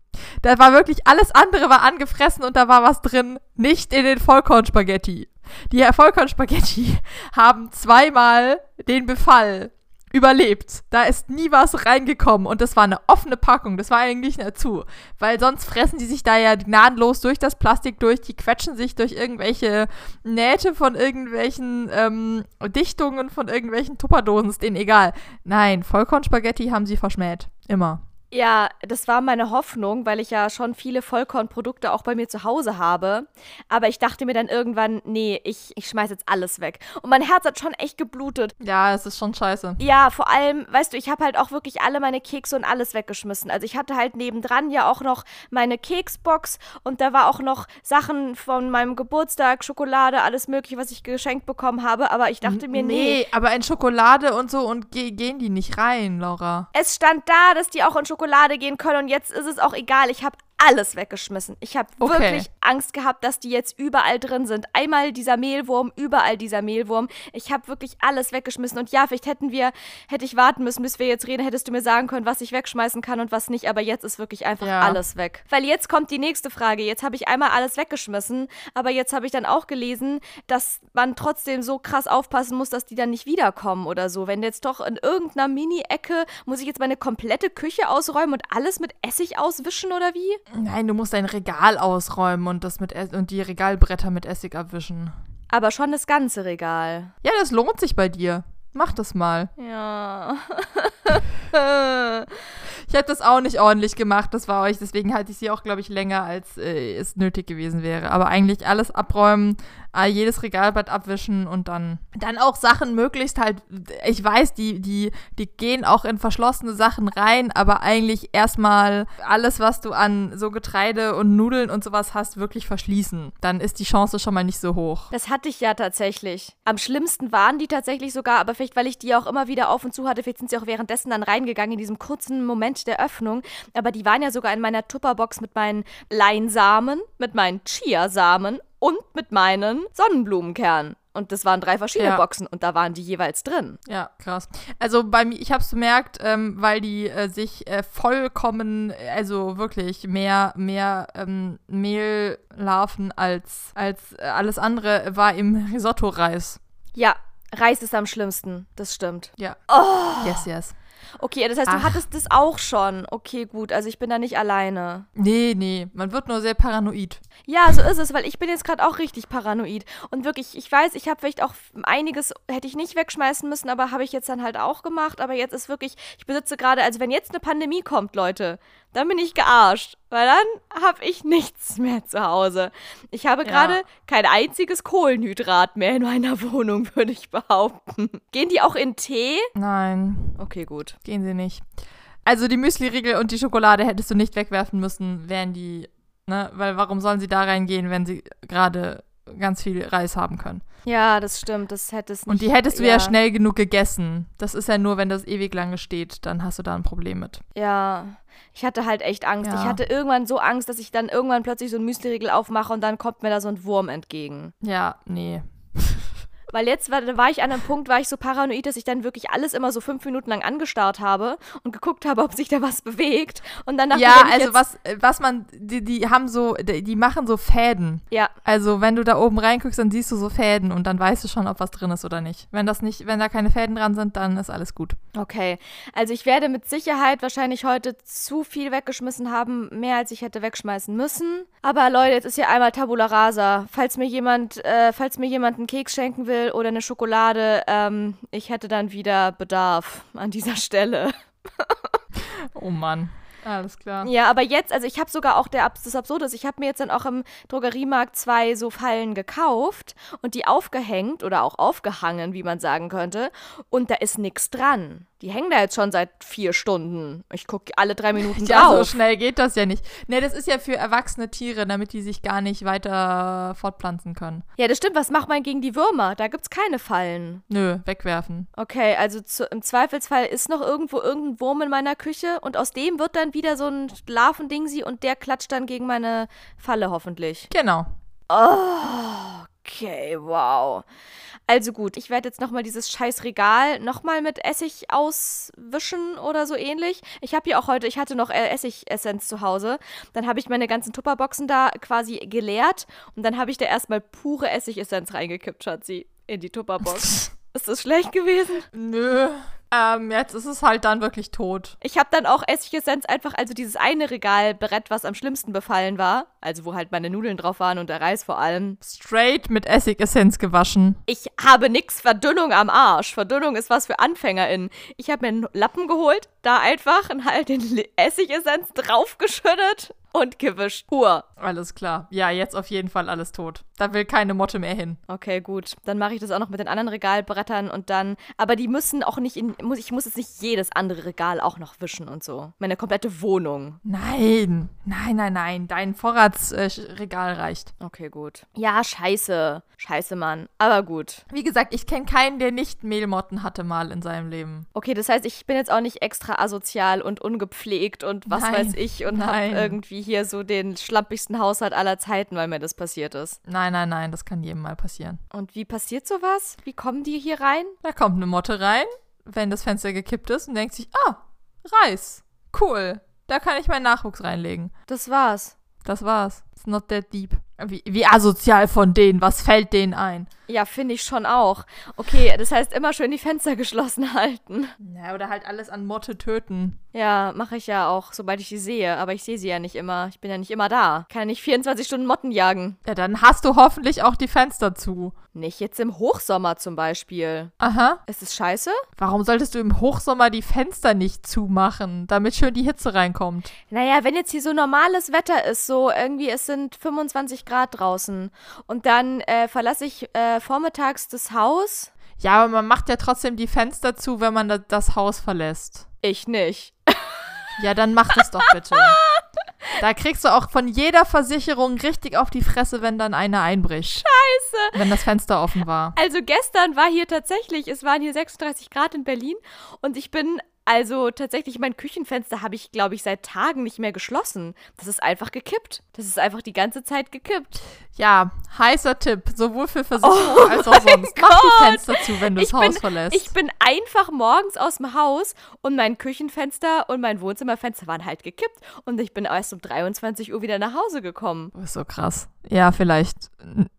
Da war wirklich alles andere war angefressen und da war was drin, nicht in den Vollkornspaghetti. Die Vollkornspaghetti haben zweimal den Befall überlebt. Da ist nie was reingekommen und das war eine offene Packung. Das war eigentlich nicht zu, weil sonst fressen die sich da ja gnadenlos durch das Plastik durch. Die quetschen sich durch irgendwelche Nähte von irgendwelchen ähm, Dichtungen von irgendwelchen Tupperdosen. Ist denen egal. Nein, Vollkornspaghetti haben sie verschmäht. Immer. Ja, das war meine Hoffnung, weil ich ja schon viele Vollkornprodukte auch bei mir zu Hause habe. Aber ich dachte mir dann irgendwann, nee, ich, ich schmeiß jetzt alles weg. Und mein Herz hat schon echt geblutet. Ja, es ist schon scheiße. Ja, vor allem, weißt du, ich habe halt auch wirklich alle meine Kekse und alles weggeschmissen. Also ich hatte halt nebendran ja auch noch meine Keksbox und da war auch noch Sachen von meinem Geburtstag, Schokolade, alles mögliche, was ich geschenkt bekommen habe. Aber ich dachte mir, nee. Nee, aber in Schokolade und so und ge gehen die nicht rein, Laura. Es stand da, dass die auch in Schokolade gehen können und jetzt ist es auch egal. Ich habe alles weggeschmissen. Ich habe Okay. wirklich Angst gehabt, dass die jetzt überall drin sind. Einmal dieser Mehlwurm, überall dieser Mehlwurm. Ich habe wirklich alles weggeschmissen. Und ja, vielleicht hätten wir, hätte ich warten müssen, bis wir jetzt reden, hättest du mir sagen können, was ich wegschmeißen kann und was nicht. Aber jetzt ist wirklich einfach Ja. alles weg. Weil jetzt kommt die nächste Frage. Jetzt habe ich einmal alles weggeschmissen, aber jetzt habe ich dann auch gelesen, dass man trotzdem so krass aufpassen muss, dass die dann nicht wiederkommen oder so. Wenn jetzt doch in irgendeiner Mini-Ecke, muss ich jetzt meine komplette Küche ausräumen und alles mit Essig auswischen oder wie? Nein, du musst dein Regal ausräumen und das mit Ess- und die Regalbretter mit Essig abwischen. Aber schon das ganze Regal. Ja, das lohnt sich bei dir. Mach das mal. Ja. Ich habe das auch nicht ordentlich gemacht, das war euch, deswegen halte ich sie auch, glaube ich, länger, als äh, es nötig gewesen wäre. Aber eigentlich alles abräumen, äh, jedes Regalblatt abwischen und dann, dann auch Sachen möglichst halt, ich weiß, die, die, die gehen auch in verschlossene Sachen rein, aber eigentlich erstmal alles, was du an so Getreide und Nudeln und sowas hast, wirklich verschließen. Dann ist die Chance schon mal nicht so hoch. Das hatte ich ja tatsächlich. Am schlimmsten waren die tatsächlich sogar, aber vielleicht, weil ich die auch immer wieder auf und zu hatte, vielleicht sind sie auch währenddessen dann reingegangen in diesem kurzen Moment der Öffnung. Aber die waren ja sogar in meiner Tupperbox mit meinen Leinsamen, mit meinen Chiasamen und mit meinen Sonnenblumenkernen. Und das waren drei verschiedene Ja. Boxen und da waren die jeweils drin. Ja, krass. Also bei mir, ich habe es bemerkt, ähm, weil die äh, sich äh, vollkommen, also wirklich mehr, mehr ähm, Mehllarven als, als äh, alles andere war im Risotto-Reis. Ja, Reis ist am schlimmsten. Das stimmt. Ja. Oh. Yes, yes. Okay, das heißt, du Ach. hattest das auch schon. Okay, gut. Also ich bin da nicht alleine. Nee, nee, man wird nur sehr paranoid. Ja, so ist es, weil ich bin jetzt gerade auch richtig paranoid. Und wirklich, ich weiß, ich habe vielleicht auch einiges, hätte ich nicht wegschmeißen müssen, aber habe ich jetzt dann halt auch gemacht. Aber jetzt ist wirklich, ich besitze gerade, also wenn jetzt eine Pandemie kommt, Leute, dann bin ich gearscht. Weil dann habe ich nichts mehr zu Hause. Ich habe Ja. gerade kein einziges Kohlenhydrat mehr in meiner Wohnung, würde ich behaupten. Gehen die auch in Tee? Nein, Okay, gut. gehen sie nicht. Also die Müsli-Riegel und die Schokolade hättest du nicht wegwerfen müssen, wären die, ne, weil warum sollen sie da reingehen, wenn sie gerade ganz viel Reis haben können? Ja, das stimmt. Das hätte es nicht. Und die hättest du ja. schnell genug gegessen. Das ist ja nur, wenn das ewig lange steht, dann hast du da ein Problem mit. Ja, ich hatte halt echt Angst. Ja. Ich hatte irgendwann so Angst, dass ich dann irgendwann plötzlich so ein Müsli-Riegel aufmache und dann kommt mir da so ein Wurm entgegen. Ja, nee. Weil jetzt war, da war ich an einem Punkt, war ich so paranoid, dass ich dann wirklich alles immer so fünf Minuten lang angestarrt habe und geguckt habe, ob sich da was bewegt. Und dann Ja, ich also was, was man, die, die haben so, die die machen so Fäden. Ja, Also wenn du da oben reinguckst, dann siehst du so Fäden und dann weißt du schon, ob was drin ist oder nicht. Wenn das nicht, wenn da keine Fäden dran sind, dann ist alles gut. okay. Also ich werde mit Sicherheit wahrscheinlich heute zu viel weggeschmissen haben, mehr als ich hätte wegschmeißen müssen. Aber Leute, jetzt ist hier einmal Tabula Rasa. Falls mir jemand, äh, falls mir jemand einen Keks schenken will oder eine Schokolade, ähm, ich hätte dann wieder Bedarf an dieser Stelle. Oh Mann. Alles klar. Ja, aber jetzt, also ich habe sogar auch der Abs- das Absurde ist, ich habe mir jetzt dann auch im Drogeriemarkt zwei so Fallen gekauft und die aufgehängt oder auch aufgehangen, wie man sagen könnte, und da ist nichts dran. Die hängen da jetzt schon seit vier Stunden. Ich gucke alle drei Minuten Ja, so drauf. schnell geht das ja nicht. Nee, das ist ja für erwachsene Tiere, damit die sich gar nicht weiter fortpflanzen können. Ja, das stimmt. Was macht man gegen die Würmer? Da gibt's keine Fallen. Nö, wegwerfen. Okay, also zu, im Zweifelsfall ist noch irgendwo irgendein Wurm in meiner Küche und aus dem wird dann wieder so ein Larvendingsi und der klatscht dann gegen meine Falle hoffentlich. Genau. Okay, wow. Also gut, ich werde jetzt nochmal dieses scheiß Regal nochmal mit Essig auswischen oder so ähnlich. Ich habe hier auch heute, ich hatte noch äh, Essigessenz zu Hause. Dann habe ich meine ganzen Tupperboxen da quasi geleert und dann habe ich da erstmal pure Essigessenz reingekippt, Schatzi, in die Tupperbox. Ist das schlecht gewesen? Nö. Ähm, jetzt ist es halt dann wirklich tot. Ich habe dann auch Essigessenz einfach, also dieses eine Regalbrett, was am schlimmsten befallen war, also wo halt meine Nudeln drauf waren und der Reis vor allem. Straight mit Essigessenz gewaschen. Ich habe nix Verdünnung am Arsch. Verdünnung ist was für AnfängerInnen. Ich habe mir einen Lappen geholt, da einfach und halt den Essigessenz draufgeschüttet und gewischt. Pur. Alles klar. Ja, jetzt auf jeden Fall alles tot. Da will keine Motte mehr hin. Okay, gut. Dann mache ich das auch noch mit den anderen Regalbrettern und dann. Aber die müssen auch nicht in. Muss, ich muss jetzt nicht jedes andere Regal auch noch wischen und so. Meine komplette Wohnung. Nein, nein, nein, nein. Dein Vorratsregal reicht. Okay, gut. Ja, scheiße. Scheiße, Mann. Aber gut. Wie gesagt, ich kenne keinen, der nicht Mehlmotten hatte mal in seinem Leben. Okay, das heißt, ich bin jetzt auch nicht extra asozial und ungepflegt und was Nein, weiß ich und habe irgendwie hier so den schlampigsten Haushalt aller Zeiten, weil mir das passiert ist. Nein, nein, nein, das kann jedem mal passieren. Und wie passiert sowas? Wie kommen die hier rein? Da kommt eine Motte rein, wenn das Fenster gekippt ist und denkt sich, ah, Reis. Cool. Da kann ich meinen Nachwuchs reinlegen. Das war's. Das war's. It's not that deep. Wie, wie asozial von denen. Was fällt denen ein? Ja, finde ich schon auch. Okay, das heißt immer schön die Fenster geschlossen halten. Ja, oder halt alles an Motte töten. Ja, mache ich ja auch, sobald ich die sehe. Aber ich sehe sie ja nicht immer. Ich bin ja nicht immer da. Kann ja nicht 24 Stunden Motten jagen. Ja, dann hast du hoffentlich auch die Fenster zu. Nicht jetzt im Hochsommer zum Beispiel. Aha. Ist es scheiße? Warum solltest du im Hochsommer die Fenster nicht zumachen, damit schön die Hitze reinkommt? Naja, wenn jetzt hier so normales Wetter ist, so irgendwie es sind 25 Grad draußen und dann äh, verlasse ich äh, vormittags das Haus. Ja, aber man macht ja trotzdem die Fenster zu, wenn man da, das Haus verlässt. Ich nicht. Ja, dann mach das doch bitte. Da kriegst du auch von jeder Versicherung richtig auf die Fresse, wenn dann eine einbricht. Scheiße. Wenn das Fenster offen war. Also gestern war hier tatsächlich, es waren hier 36 Grad in Berlin und ich bin also tatsächlich mein Küchenfenster habe ich glaube ich seit Tagen nicht mehr geschlossen. Das ist einfach gekippt. Das ist einfach die ganze Zeit gekippt. Ja, heißer Tipp, sowohl für Versicherung als auch sonst. Mach Gott. die Fenster zu, wenn du das Ich Haus bin- verlässt. Ich bin einfach morgens aus dem Haus und mein Küchenfenster und mein Wohnzimmerfenster waren halt gekippt und ich bin erst um 23 Uhr wieder nach Hause gekommen. Du bist so krass. Ja, vielleicht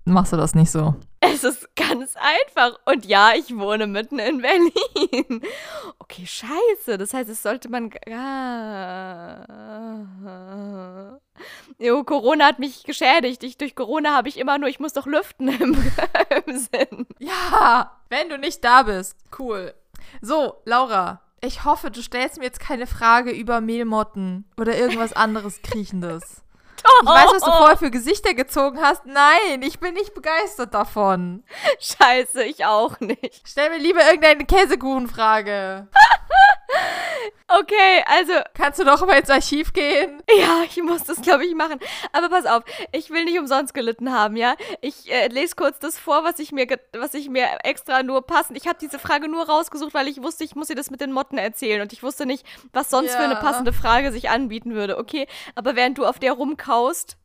machst du das nicht so. Es ist ganz einfach. Und ja, ich wohne mitten in Berlin. Okay, scheiße. Das heißt, es sollte man. Ah. Jo, Corona hat mich geschädigt. Ich, durch Corona habe ich immer nur, ich muss doch lüften im, im Sinn. Ja, wenn du nicht da bist. Cool. So, Laura, ich hoffe, du stellst mir jetzt keine Frage über Mehlmotten oder irgendwas anderes Kriechendes. Ich weiß, was du vorher für Gesichter gezogen hast. Nein, ich bin nicht begeistert davon. Scheiße, ich auch nicht. Stell mir lieber irgendeine Käsekuchenfrage. Okay, also Kannst du doch mal ins Archiv gehen? Ja, ich muss das, glaube ich, machen. Aber pass auf, ich will nicht umsonst gelitten haben, ja? Ich äh, lese kurz das vor, was ich mir, was ich mir extra nur passend. Ich habe diese Frage nur rausgesucht, weil ich wusste, ich muss dir das mit den Motten erzählen und ich wusste nicht, was sonst für eine Ja. passende Frage sich anbieten würde. Okay, aber während du auf der rumkaust,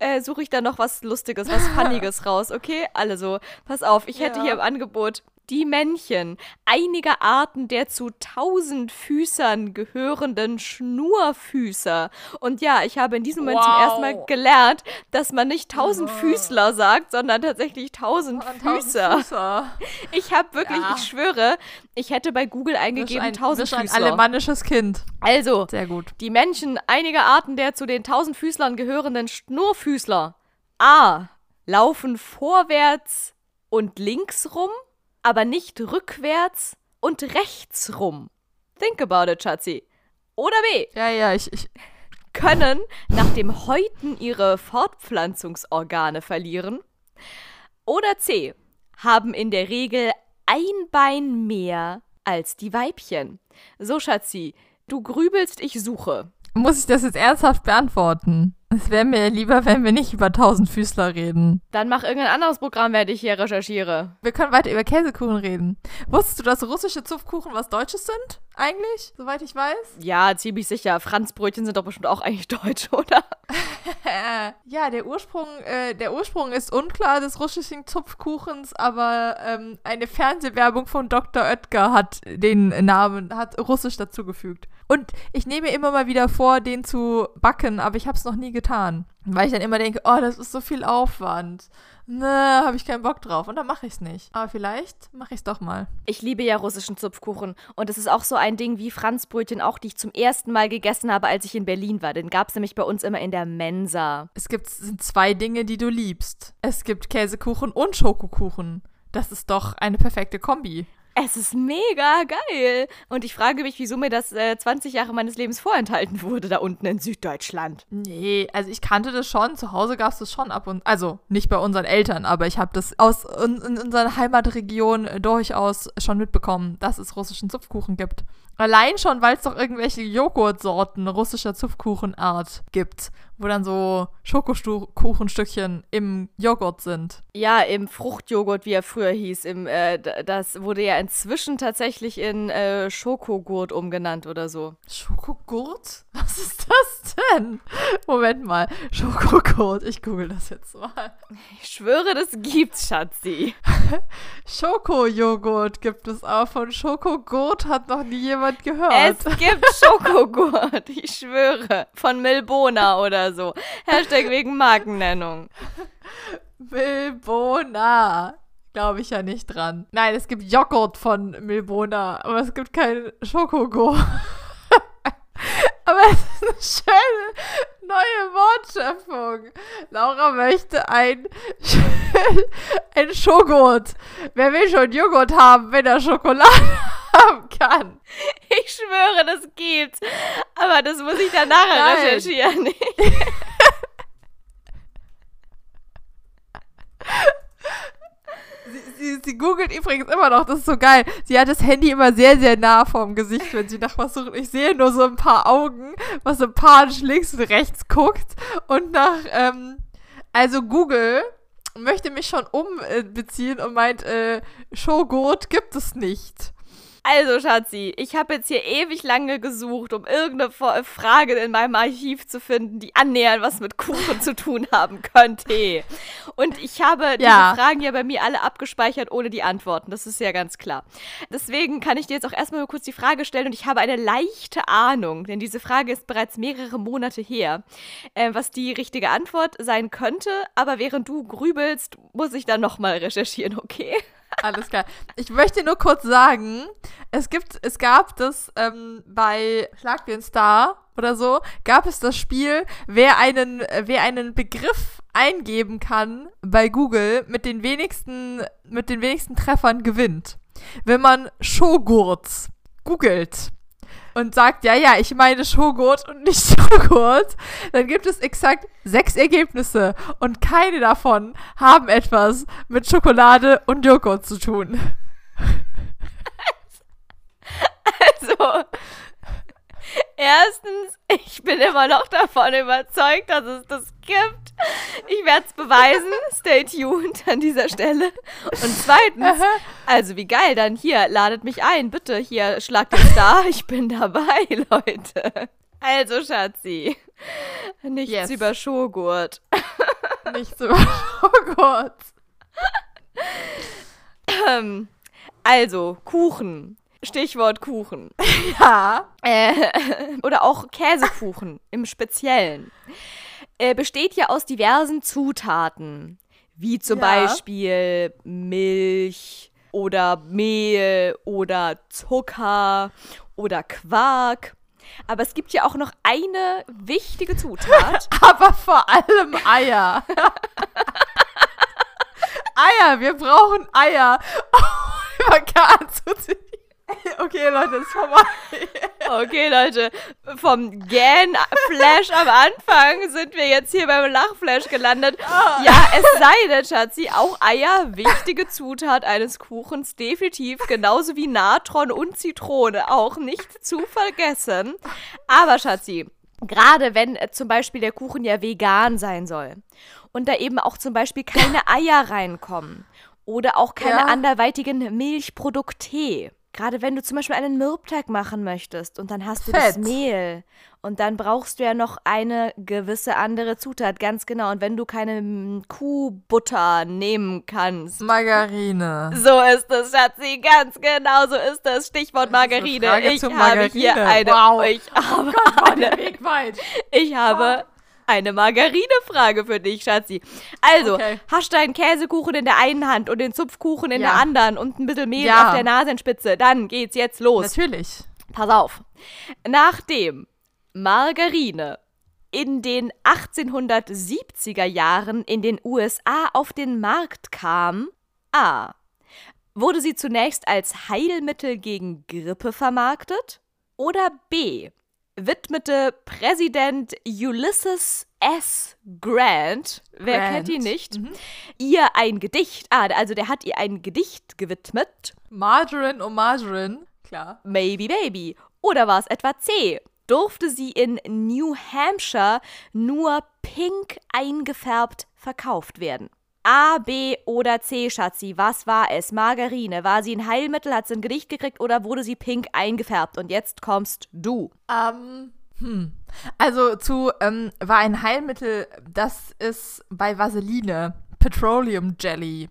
äh, suche ich da noch was Lustiges, was Funniges raus. Okay, also pass auf, ich hätte Ja. hier im Angebot die Männchen einiger Arten der zu Tausendfüßern gehörenden Schnurfüßer. Und ja, ich habe in diesem Moment zum Wow. ersten Mal gelernt, dass man nicht Tausendfüßler sagt, sondern tatsächlich Tausendfüßer. Füßer. Ich habe wirklich, Ja. ich schwöre, ich hätte bei Google eingegeben ein, wisch ein alemannisches Kind. Also, Sehr gut. die Menschen einiger Arten der zu den Tausendfüßlern gehörenden Schnurfüßler. A. Laufen vorwärts und links rum, aber nicht rückwärts und rechts rum. Think about it, Schatzi. Oder B. Ja, ja, ich, ich, Können nach dem Häuten ihre Fortpflanzungsorgane verlieren. Oder C. Haben in der Regel ein Bein mehr als die Weibchen. So, Schatzi, du grübelst, ich suche. Muss ich das jetzt ernsthaft beantworten? Es wäre mir lieber, wenn wir nicht über Tausendfüßler reden. Dann mach irgendein anderes Programm, während ich hier recherchiere. Wir können weiter über Käsekuchen reden. Wusstest du, dass russische Zupfkuchen was Deutsches sind? Eigentlich? Soweit ich weiß? Ja, ziemlich sicher. Franzbrötchen sind doch bestimmt auch eigentlich deutsch, oder? ja, der Ursprung, äh, der Ursprung ist unklar des russischen Zupfkuchens, aber ähm, eine Fernsehwerbung von Dr. Oetker hat den Namen, hat Russisch dazugefügt. Und ich nehme immer mal wieder vor, den zu backen, aber ich habe es noch nie getan. Weil ich dann immer denke, oh, das ist so viel Aufwand. Ne, habe ich keinen Bock drauf. Und dann mache ich es nicht. Aber vielleicht mache ich es doch mal. Ich liebe ja russischen Zupfkuchen. Und es ist auch so ein Ding wie Franzbrötchen, auch die ich zum ersten Mal gegessen habe, als ich in Berlin war. Den gab es nämlich bei uns immer in der Mensa. Es gibt sind zwei Dinge, die du liebst. Es gibt Käsekuchen und Schokokuchen. Das ist doch eine perfekte Kombi. Es ist mega geil. Und ich frage mich, wieso mir das äh, 20 Jahre meines Lebens vorenthalten wurde, da unten in Süddeutschland. Nee, also ich kannte das schon. Zu Hause gab es das schon ab und Also nicht bei unseren Eltern, aber ich habe das aus in, in unserer Heimatregion durchaus schon mitbekommen, dass es russischen Zupfkuchen gibt. Allein schon, weil es doch irgendwelche Joghurtsorten russischer Zupfkuchenart gibt, wo dann so Schokokuchenstückchen im Joghurt sind. Ja, im Fruchtjoghurt, wie er früher hieß. Im, äh, das wurde ja inzwischen tatsächlich in äh, Schokogurt umgenannt oder so. Schokogurt? Was ist das denn? Moment mal. Schokogurt. Ich google das jetzt mal. Ich schwöre, das gibt's, Schatzi. Schokojoghurt gibt es auch. Von Schokogurt hat noch nie jemand jemand gehört. Es gibt Schokogurt, ich schwöre. Von Milbona oder so. Hashtag wegen Markennennung. Milbona. Glaube ich ja nicht dran. Nein, es gibt Joghurt von Milbona, aber es gibt kein Schokogurt. aber es ist eine schöne neue Wortschöpfung. Laura möchte ein, ein Schogurt. Wer will schon Joghurt haben, wenn er Schokolade haben kann. Ich schwöre, das gibt's. Aber das muss ich dann nachher Nein. recherchieren. Sie, sie, sie, googelt übrigens immer noch, das ist so geil. Sie hat das Handy immer sehr, sehr nah vorm Gesicht, wenn sie nach was sucht. Ich sehe nur so ein paar Augen, was sympathisch links und rechts guckt. Und nach, ähm, also Google möchte mich schon umbeziehen und meint, äh, Showgurt gibt es nicht. Also, Schatzi, ich habe jetzt hier ewig lange gesucht, um irgendeine Frage in meinem Archiv zu finden, die annähernd was mit Kuchen zu tun haben könnte. Und ich habe ja. diese Fragen ja bei mir alle abgespeichert ohne die Antworten. Das ist ja ganz klar. Deswegen kann ich dir jetzt auch erstmal kurz die Frage stellen und ich habe eine leichte Ahnung, denn diese Frage ist bereits mehrere Monate her, äh, was die richtige Antwort sein könnte. Aber während du grübelst, muss ich dann nochmal recherchieren, okay? Alles klar. Ich möchte nur kurz sagen, es gibt, es gab das ähm, bei Schlag den Star oder so, gab es das Spiel, wer einen, wer einen Begriff eingeben kann bei Google mit den wenigsten, mit den wenigsten Treffern gewinnt. Wenn man Showgurts googelt, und sagt, ja, ja, ich meine Joghurt und nicht Joghurt, dann gibt es exakt sechs Ergebnisse und keine davon haben etwas mit Schokolade und Joghurt zu tun. Also, erstens, ich bin immer noch davon überzeugt, dass es das gibt. Ich werde es beweisen. Stay tuned an dieser Stelle. Und zweitens, also wie geil, dann hier, ladet mich ein. Bitte, hier, schlagt den Star. Ich bin dabei, Leute. Also, Schatzi. Nichts yes. über Schogurt. Nichts über Schogurt. Ähm, also, Kuchen. Stichwort Kuchen. Ja. Äh, oder auch Käsekuchen im Speziellen. Äh, besteht ja aus diversen Zutaten. Wie zum ja. Beispiel Milch oder Mehl oder Zucker oder Quark. Aber es gibt ja auch noch eine wichtige Zutat. Aber vor allem Eier. Eier, wir brauchen Eier. Oh, man kann Okay, Leute, ist vorbei. Okay, Leute, vom Gan-Flash am Anfang sind wir jetzt hier beim Lachflash gelandet. Ja, es sei denn, Schatzi, auch Eier, wichtige Zutat eines Kuchens, definitiv, genauso wie Natron und Zitrone, auch nicht zu vergessen. Aber, Schatzi, gerade wenn äh, zum Beispiel der Kuchen ja vegan sein soll und da eben auch zum Beispiel keine Eier reinkommen oder auch keine Ja. anderweitigen Milchprodukte. Gerade wenn du zum Beispiel einen Mürbteig machen möchtest und dann hast du das Fett. Mehl und dann brauchst du ja noch eine gewisse andere Zutat, ganz genau. Und wenn du keine mm, Kuhbutter nehmen kannst, Margarine. so ist es, Schatzi, ganz genau so ist es. Stichwort Margarine. Frage Ich habe hier Margarine. eine, Wow. ich habe War eine, der Weg weit. ich habe eine Margarine-Frage für dich, Schatzi. Also, Okay. hast du einen Käsekuchen in der einen Hand und den Zupfkuchen in Ja. der anderen und ein bisschen Mehl Ja. auf der Nasenspitze, dann geht's jetzt los. Natürlich. Pass auf. Nachdem Margarine in den 1870er Jahren in den USA auf den Markt kam, a. Wurde sie zunächst als Heilmittel gegen Grippe vermarktet? Oder b. Widmete Präsident Ulysses S. Grant, wer Grant. kennt ihn nicht, Mhm. ihr ein Gedicht, ah, also der hat ihr ein Gedicht gewidmet, Margarine und Margarine. Klar. Maybe Baby. Oder war es etwa C? Durfte sie in New Hampshire nur pink eingefärbt verkauft werden? A, B oder C, Schatzi, was war es? Margarine. War sie ein Heilmittel, hat sie ein Gedicht gekriegt oder wurde sie pink eingefärbt? Und jetzt kommst du. Ähm, hm. Also zu ähm, war ein Heilmittel, das ist bei Vaseline, Petroleum Jelly.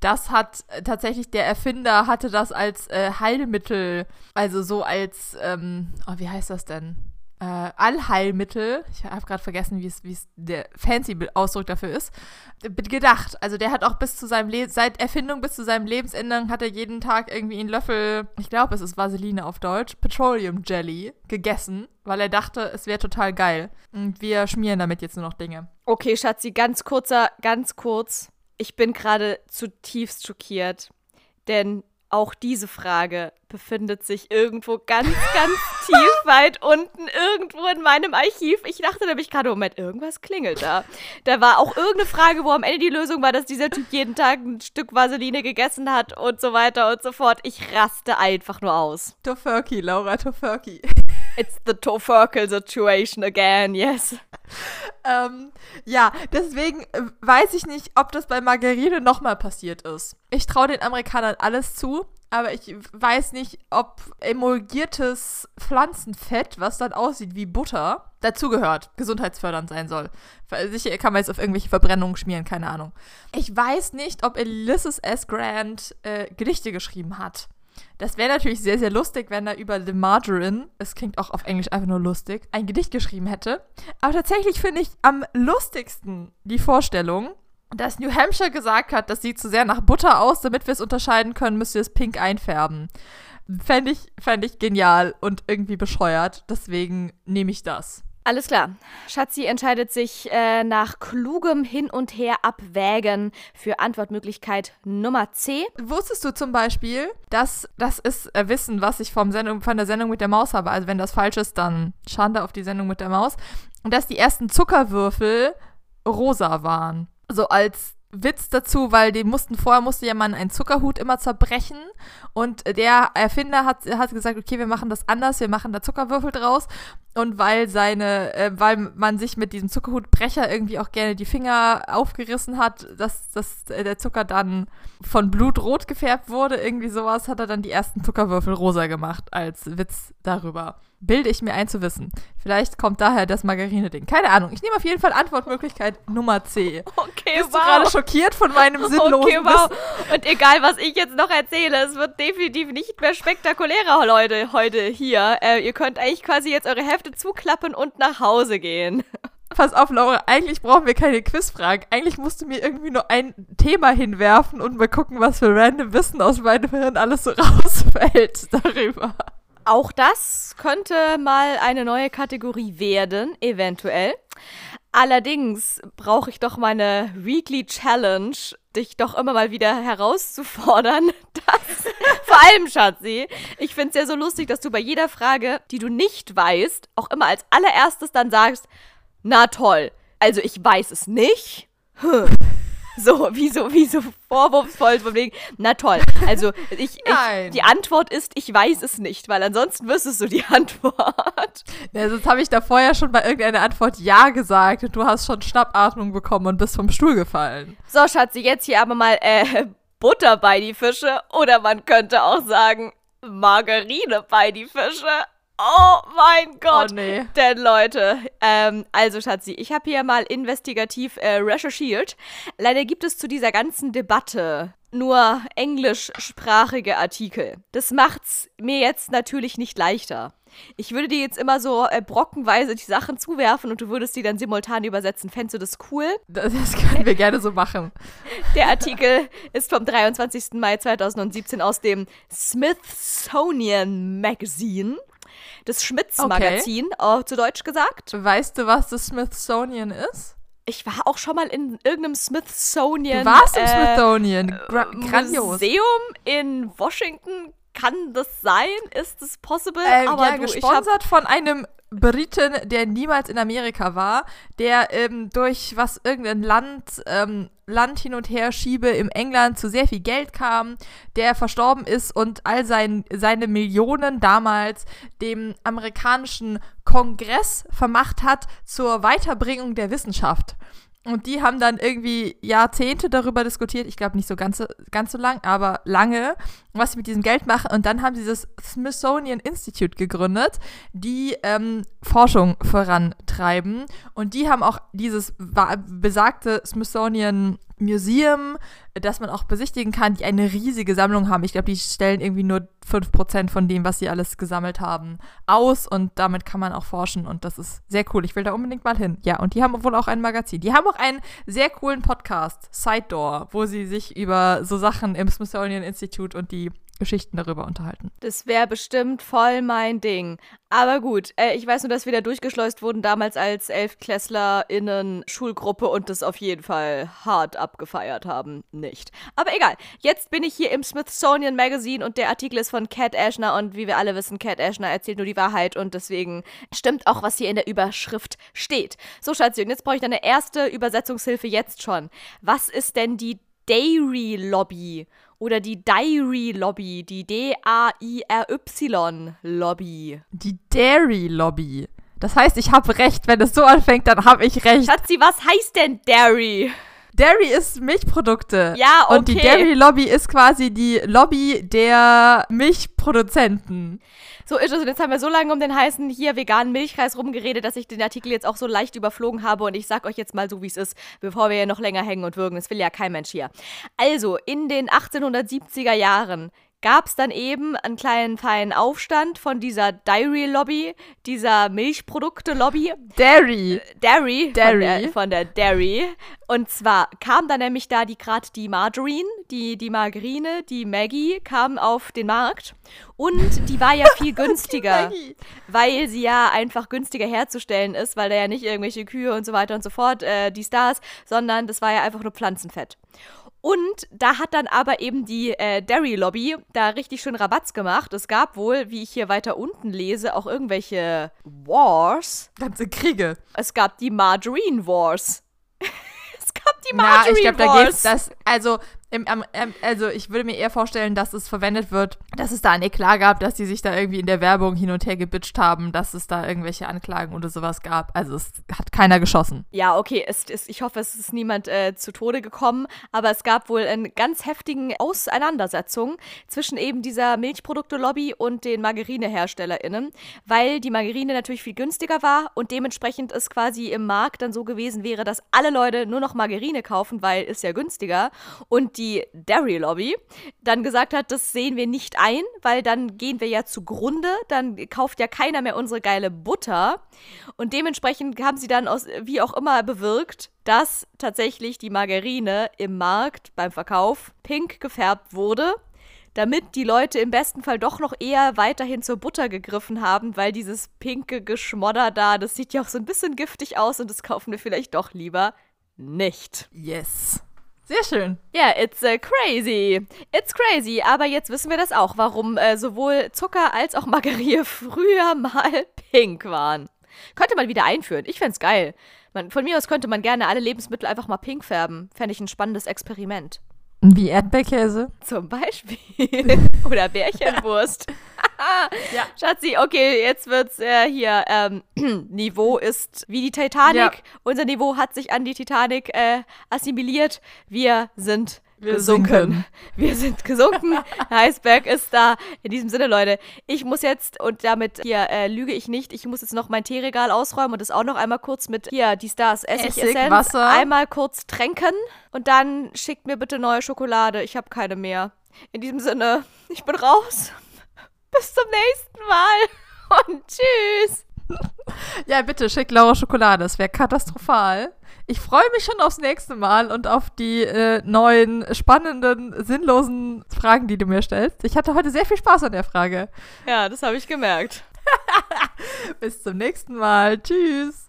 Das hat äh, tatsächlich der Erfinder hatte das als äh, Heilmittel, also so als, ähm, oh, wie heißt das denn? Äh, Allheilmittel. Ich habe gerade vergessen, wie es der fancy Ausdruck dafür ist. Gedacht. Also der hat auch bis zu seinem Le seit Erfindung bis zu seinem Lebensende hat er jeden Tag irgendwie einen Löffel, ich glaube, es ist Vaseline auf Deutsch, Petroleum Jelly gegessen, weil er dachte, es wäre total geil. Und wir schmieren damit jetzt nur noch Dinge. Okay, Schatzi, ganz kurzer, ganz kurz. Ich bin gerade zutiefst schockiert, denn auch diese Frage befindet sich irgendwo ganz, ganz tief weit unten, irgendwo in meinem Archiv. Ich dachte nämlich gerade, Moment, irgendwas klingelt da. Da war auch irgendeine Frage, wo am Ende die Lösung war, dass dieser Typ jeden Tag ein Stück Vaseline gegessen hat und so weiter und so fort. Ich raste einfach nur aus. Tofurkey, Laura Tofurkey. It's the Tofurkel situation again, yes. Ähm, ja, deswegen äh, weiß ich nicht, ob das bei Margarine nochmal passiert ist. Ich traue den Amerikanern alles zu, aber ich weiß nicht, ob emulgiertes Pflanzenfett, was dann aussieht wie Butter, dazugehört, gesundheitsfördernd sein soll. Sicher kann man jetzt auf irgendwelche Verbrennungen schmieren, keine Ahnung. Ich weiß nicht, ob Ulysses S. Grant äh, Gedichte geschrieben hat. Das wäre natürlich sehr, sehr lustig, wenn er über The Margarine, es klingt auch auf Englisch einfach nur lustig, ein Gedicht geschrieben hätte. Aber tatsächlich finde ich am lustigsten die Vorstellung, dass New Hampshire gesagt hat, das sieht zu sehr nach Butter aus, damit wir es unterscheiden können, müsst ihr es pink einfärben. Fände ich, fänd ich genial und irgendwie bescheuert. Deswegen nehme ich das. Alles klar. Schatzi entscheidet sich äh, nach klugem Hin und Her abwägen für Antwortmöglichkeit Nummer C. Wusstest du zum Beispiel, dass das ist äh, Wissen, was ich vom Sendung, von der Sendung mit der Maus habe? Also wenn das falsch ist, dann Schande auf die Sendung mit der Maus. Und dass die ersten Zuckerwürfel rosa waren. So als Witz dazu, weil die mussten vorher musste ja man einen Zuckerhut immer zerbrechen und der Erfinder hat, hat gesagt, okay, wir machen das anders, wir machen da Zuckerwürfel draus und weil seine, äh, weil man sich mit diesem Zuckerhutbrecher irgendwie auch gerne die Finger aufgerissen hat, dass, dass der Zucker dann von Blut rot gefärbt wurde, irgendwie sowas, hat er dann die ersten Zuckerwürfel rosa gemacht als Witz darüber. Bilde ich mir ein zu wissen. Vielleicht kommt daher das Margarine-Ding. Keine Ahnung. Ich nehme auf jeden Fall Antwortmöglichkeit Nummer C. Okay, Bist du gerade schockiert von meinem sinnlosen Okay, wow. Wissen? Und egal, was ich jetzt noch erzähle, es wird definitiv nicht mehr spektakulärer, Leute, heute hier. Äh, ihr könnt eigentlich quasi jetzt eure Hefte zuklappen und nach Hause gehen. Pass auf, Laura, eigentlich brauchen wir keine Quizfragen. Eigentlich musst du mir irgendwie nur ein Thema hinwerfen und mal gucken, was für random Wissen aus meinem Hirn alles so rausfällt darüber. Auch das könnte mal eine neue Kategorie werden, eventuell. Allerdings brauche ich doch meine Weekly Challenge, dich doch immer mal wieder herauszufordern. Das, vor allem, Schatzi, ich finde es ja so lustig, dass du bei jeder Frage, die du nicht weißt, auch immer als allererstes dann sagst, na toll, also ich weiß es nicht. Hm. So, wie so, wie so vorwurfsvoll von wegen, na toll. Also, ich, ich, die Antwort ist, ich weiß es nicht, weil ansonsten wüsstest du die Antwort. Ja, sonst habe ich da vorher schon bei irgendeiner Antwort Ja gesagt und du hast schon Schnappatmung bekommen und bist vom Stuhl gefallen. So, Schatzi, jetzt hier aber mal äh, Butter bei die Fische oder man könnte auch sagen Margarine bei die Fische. Oh mein Gott. Oh nee. Denn Leute, ähm, also Schatzi, ich habe hier mal investigativ äh, recherchiert. Leider gibt es zu dieser ganzen Debatte nur englischsprachige Artikel. Das macht's mir jetzt natürlich nicht leichter. Ich würde dir jetzt immer so äh, brockenweise die Sachen zuwerfen und du würdest die dann simultan übersetzen. Fändest du das cool? Das, das können wir gerne so machen. Der Artikel ist vom 23. Mai 2017 aus dem Smithsonian Magazine das Schmitz-Magazin, okay. zu Deutsch gesagt. Weißt du, was das Smithsonian ist? Ich war auch schon mal in irgendeinem Smithsonian. Du warst im äh, Smithsonian. Gra grandios. Museum in Washington. Kann das sein? Ist das possible? Ähm, Aber ja, du, gesponsert von einem Briten, der niemals in Amerika war, der ähm, durch was irgendein Land, ähm, Land hin und her schiebe im England zu sehr viel Geld kam, der verstorben ist und all sein, seine Millionen damals dem amerikanischen Kongress vermacht hat zur Weiterbringung der Wissenschaft. Und die haben dann irgendwie Jahrzehnte darüber diskutiert. Ich glaube nicht so ganz, ganz so lang, aber lange, was sie mit diesem Geld machen. Und dann haben sie das Smithsonian Institute gegründet, die ähm, Forschung vorantreiben. Und die haben auch dieses besagte Smithsonian Museum, das man auch besichtigen kann, die eine riesige Sammlung haben. Ich glaube, die stellen irgendwie nur 5% von dem, was sie alles gesammelt haben, aus und damit kann man auch forschen und das ist sehr cool. Ich will da unbedingt mal hin. Ja, und die haben wohl auch ein Magazin. Die haben auch einen sehr coolen Podcast, Side Door, wo sie sich über so Sachen im Smithsonian Institute und die Geschichten darüber unterhalten. Das wäre bestimmt voll mein Ding. Aber gut, äh, ich weiß nur, dass wir da durchgeschleust wurden damals als ElfklässlerInnen Schulgruppe und das auf jeden Fall hart abgefeiert haben. Nicht. Aber egal. Jetzt bin ich hier im Smithsonian Magazine und der Artikel ist von Cat Ashner und wie wir alle wissen, Cat Ashner erzählt nur die Wahrheit und deswegen stimmt auch, was hier in der Überschrift steht. So, Schatzi, und jetzt brauche ich deine erste Übersetzungshilfe jetzt schon. Was ist denn die Dairy Lobby? Oder die Dairy Lobby, die D-A-I-R-Y Lobby. Die Dairy Lobby. Das heißt, ich habe recht. Wenn es so anfängt, dann habe ich recht. Schatzi, was heißt denn Dairy? Dairy ist Milchprodukte. Ja, okay. Und die Dairy Lobby ist quasi die Lobby der Milchproduzenten. So ist es. Und jetzt haben wir so lange um den heißen hier veganen Milchreis rumgeredet, dass ich den Artikel jetzt auch so leicht überflogen habe. Und ich sag euch jetzt mal so, wie es ist, bevor wir ja noch länger hängen und würgen. Das will ja kein Mensch hier. Also, in den 1870er Jahren gab es dann eben einen kleinen feinen Aufstand von dieser Dairy-Lobby, dieser Milchprodukte-Lobby. Dairy. Dairy. Dairy. Von der, von der Dairy. Und zwar kam dann nämlich da die gerade die Margarine, die, die Margarine, die Maggie kam auf den Markt. Und die war ja viel günstiger, weil sie ja einfach günstiger herzustellen ist, weil da ja nicht irgendwelche Kühe und so weiter und so fort, äh, die Stars, sondern das war ja einfach nur Pflanzenfett. Und da hat dann aber eben die äh, Dairy Lobby da richtig schön Rabatz gemacht. Es gab wohl, wie ich hier weiter unten lese, auch irgendwelche Wars. Ganze Kriege. Es gab die Margarine Wars. es gab die Margarine ja, ich glaub, Wars. Da geht's das, also im, ähm, also ich würde mir eher vorstellen, dass es verwendet wird, dass es da ein Eklat gab, dass die sich da irgendwie in der Werbung hin und her gebitcht haben, dass es da irgendwelche Anklagen oder sowas gab. Also es hat keiner geschossen. Ja, okay, es ist, ich hoffe, es ist niemand äh, zu Tode gekommen, aber es gab wohl eine ganz heftigen Auseinandersetzung zwischen eben dieser Milchprodukte-Lobby und den MargarineherstellerInnen, weil die Margarine natürlich viel günstiger war und dementsprechend es quasi im Markt dann so gewesen wäre, dass alle Leute nur noch Margarine kaufen, weil ist ja günstiger und die Dairy Lobby dann gesagt hat, das sehen wir nicht ein, weil dann gehen wir ja zugrunde, dann kauft ja keiner mehr unsere geile Butter. Und dementsprechend haben sie dann aus, wie auch immer bewirkt, dass tatsächlich die Margarine im Markt beim Verkauf pink gefärbt wurde damit die Leute im besten Fall doch noch eher weiterhin zur Butter gegriffen haben, weil dieses pinke Geschmodder da, das sieht ja auch so ein bisschen giftig aus und das kaufen wir vielleicht doch lieber nicht. Yes. Sehr schön. Ja, yeah, it's uh, crazy. It's crazy. Aber jetzt wissen wir das auch, warum äh, sowohl Zucker als auch Margarine früher mal pink waren. Könnte man wieder einführen. Ich fände geil. Man, von mir aus könnte man gerne alle Lebensmittel einfach mal pink färben. Fände ich ein spannendes Experiment. Wie Erdbeerkäse? Zum Beispiel. Oder Bärchenwurst. ja. Schatzi, okay, jetzt wird's äh, hier. Ähm, Niveau ist wie die Titanic. Ja. Unser Niveau hat sich an die Titanic äh, assimiliert. Wir sind wir gesunken. Sinken. Wir sind gesunken. Eisberg ist da. In diesem Sinne, Leute, ich muss jetzt, und damit hier äh, lüge ich nicht, ich muss jetzt noch mein Teeregal ausräumen und das auch noch einmal kurz mit hier, die Stars, Essig, Essig Essenz, Wasser. einmal kurz tränken. Und dann schickt mir bitte neue Schokolade. Ich habe keine mehr. In diesem Sinne, ich bin raus. Bis zum nächsten Mal. Und tschüss. Ja, bitte, schick Laura Schokolade. Das wäre katastrophal. Ich freue mich schon aufs nächste Mal und auf die äh, neuen, spannenden, sinnlosen Fragen, die du mir stellst. Ich hatte heute sehr viel Spaß an der Frage. Ja, das habe ich gemerkt. Bis zum nächsten Mal. Tschüss.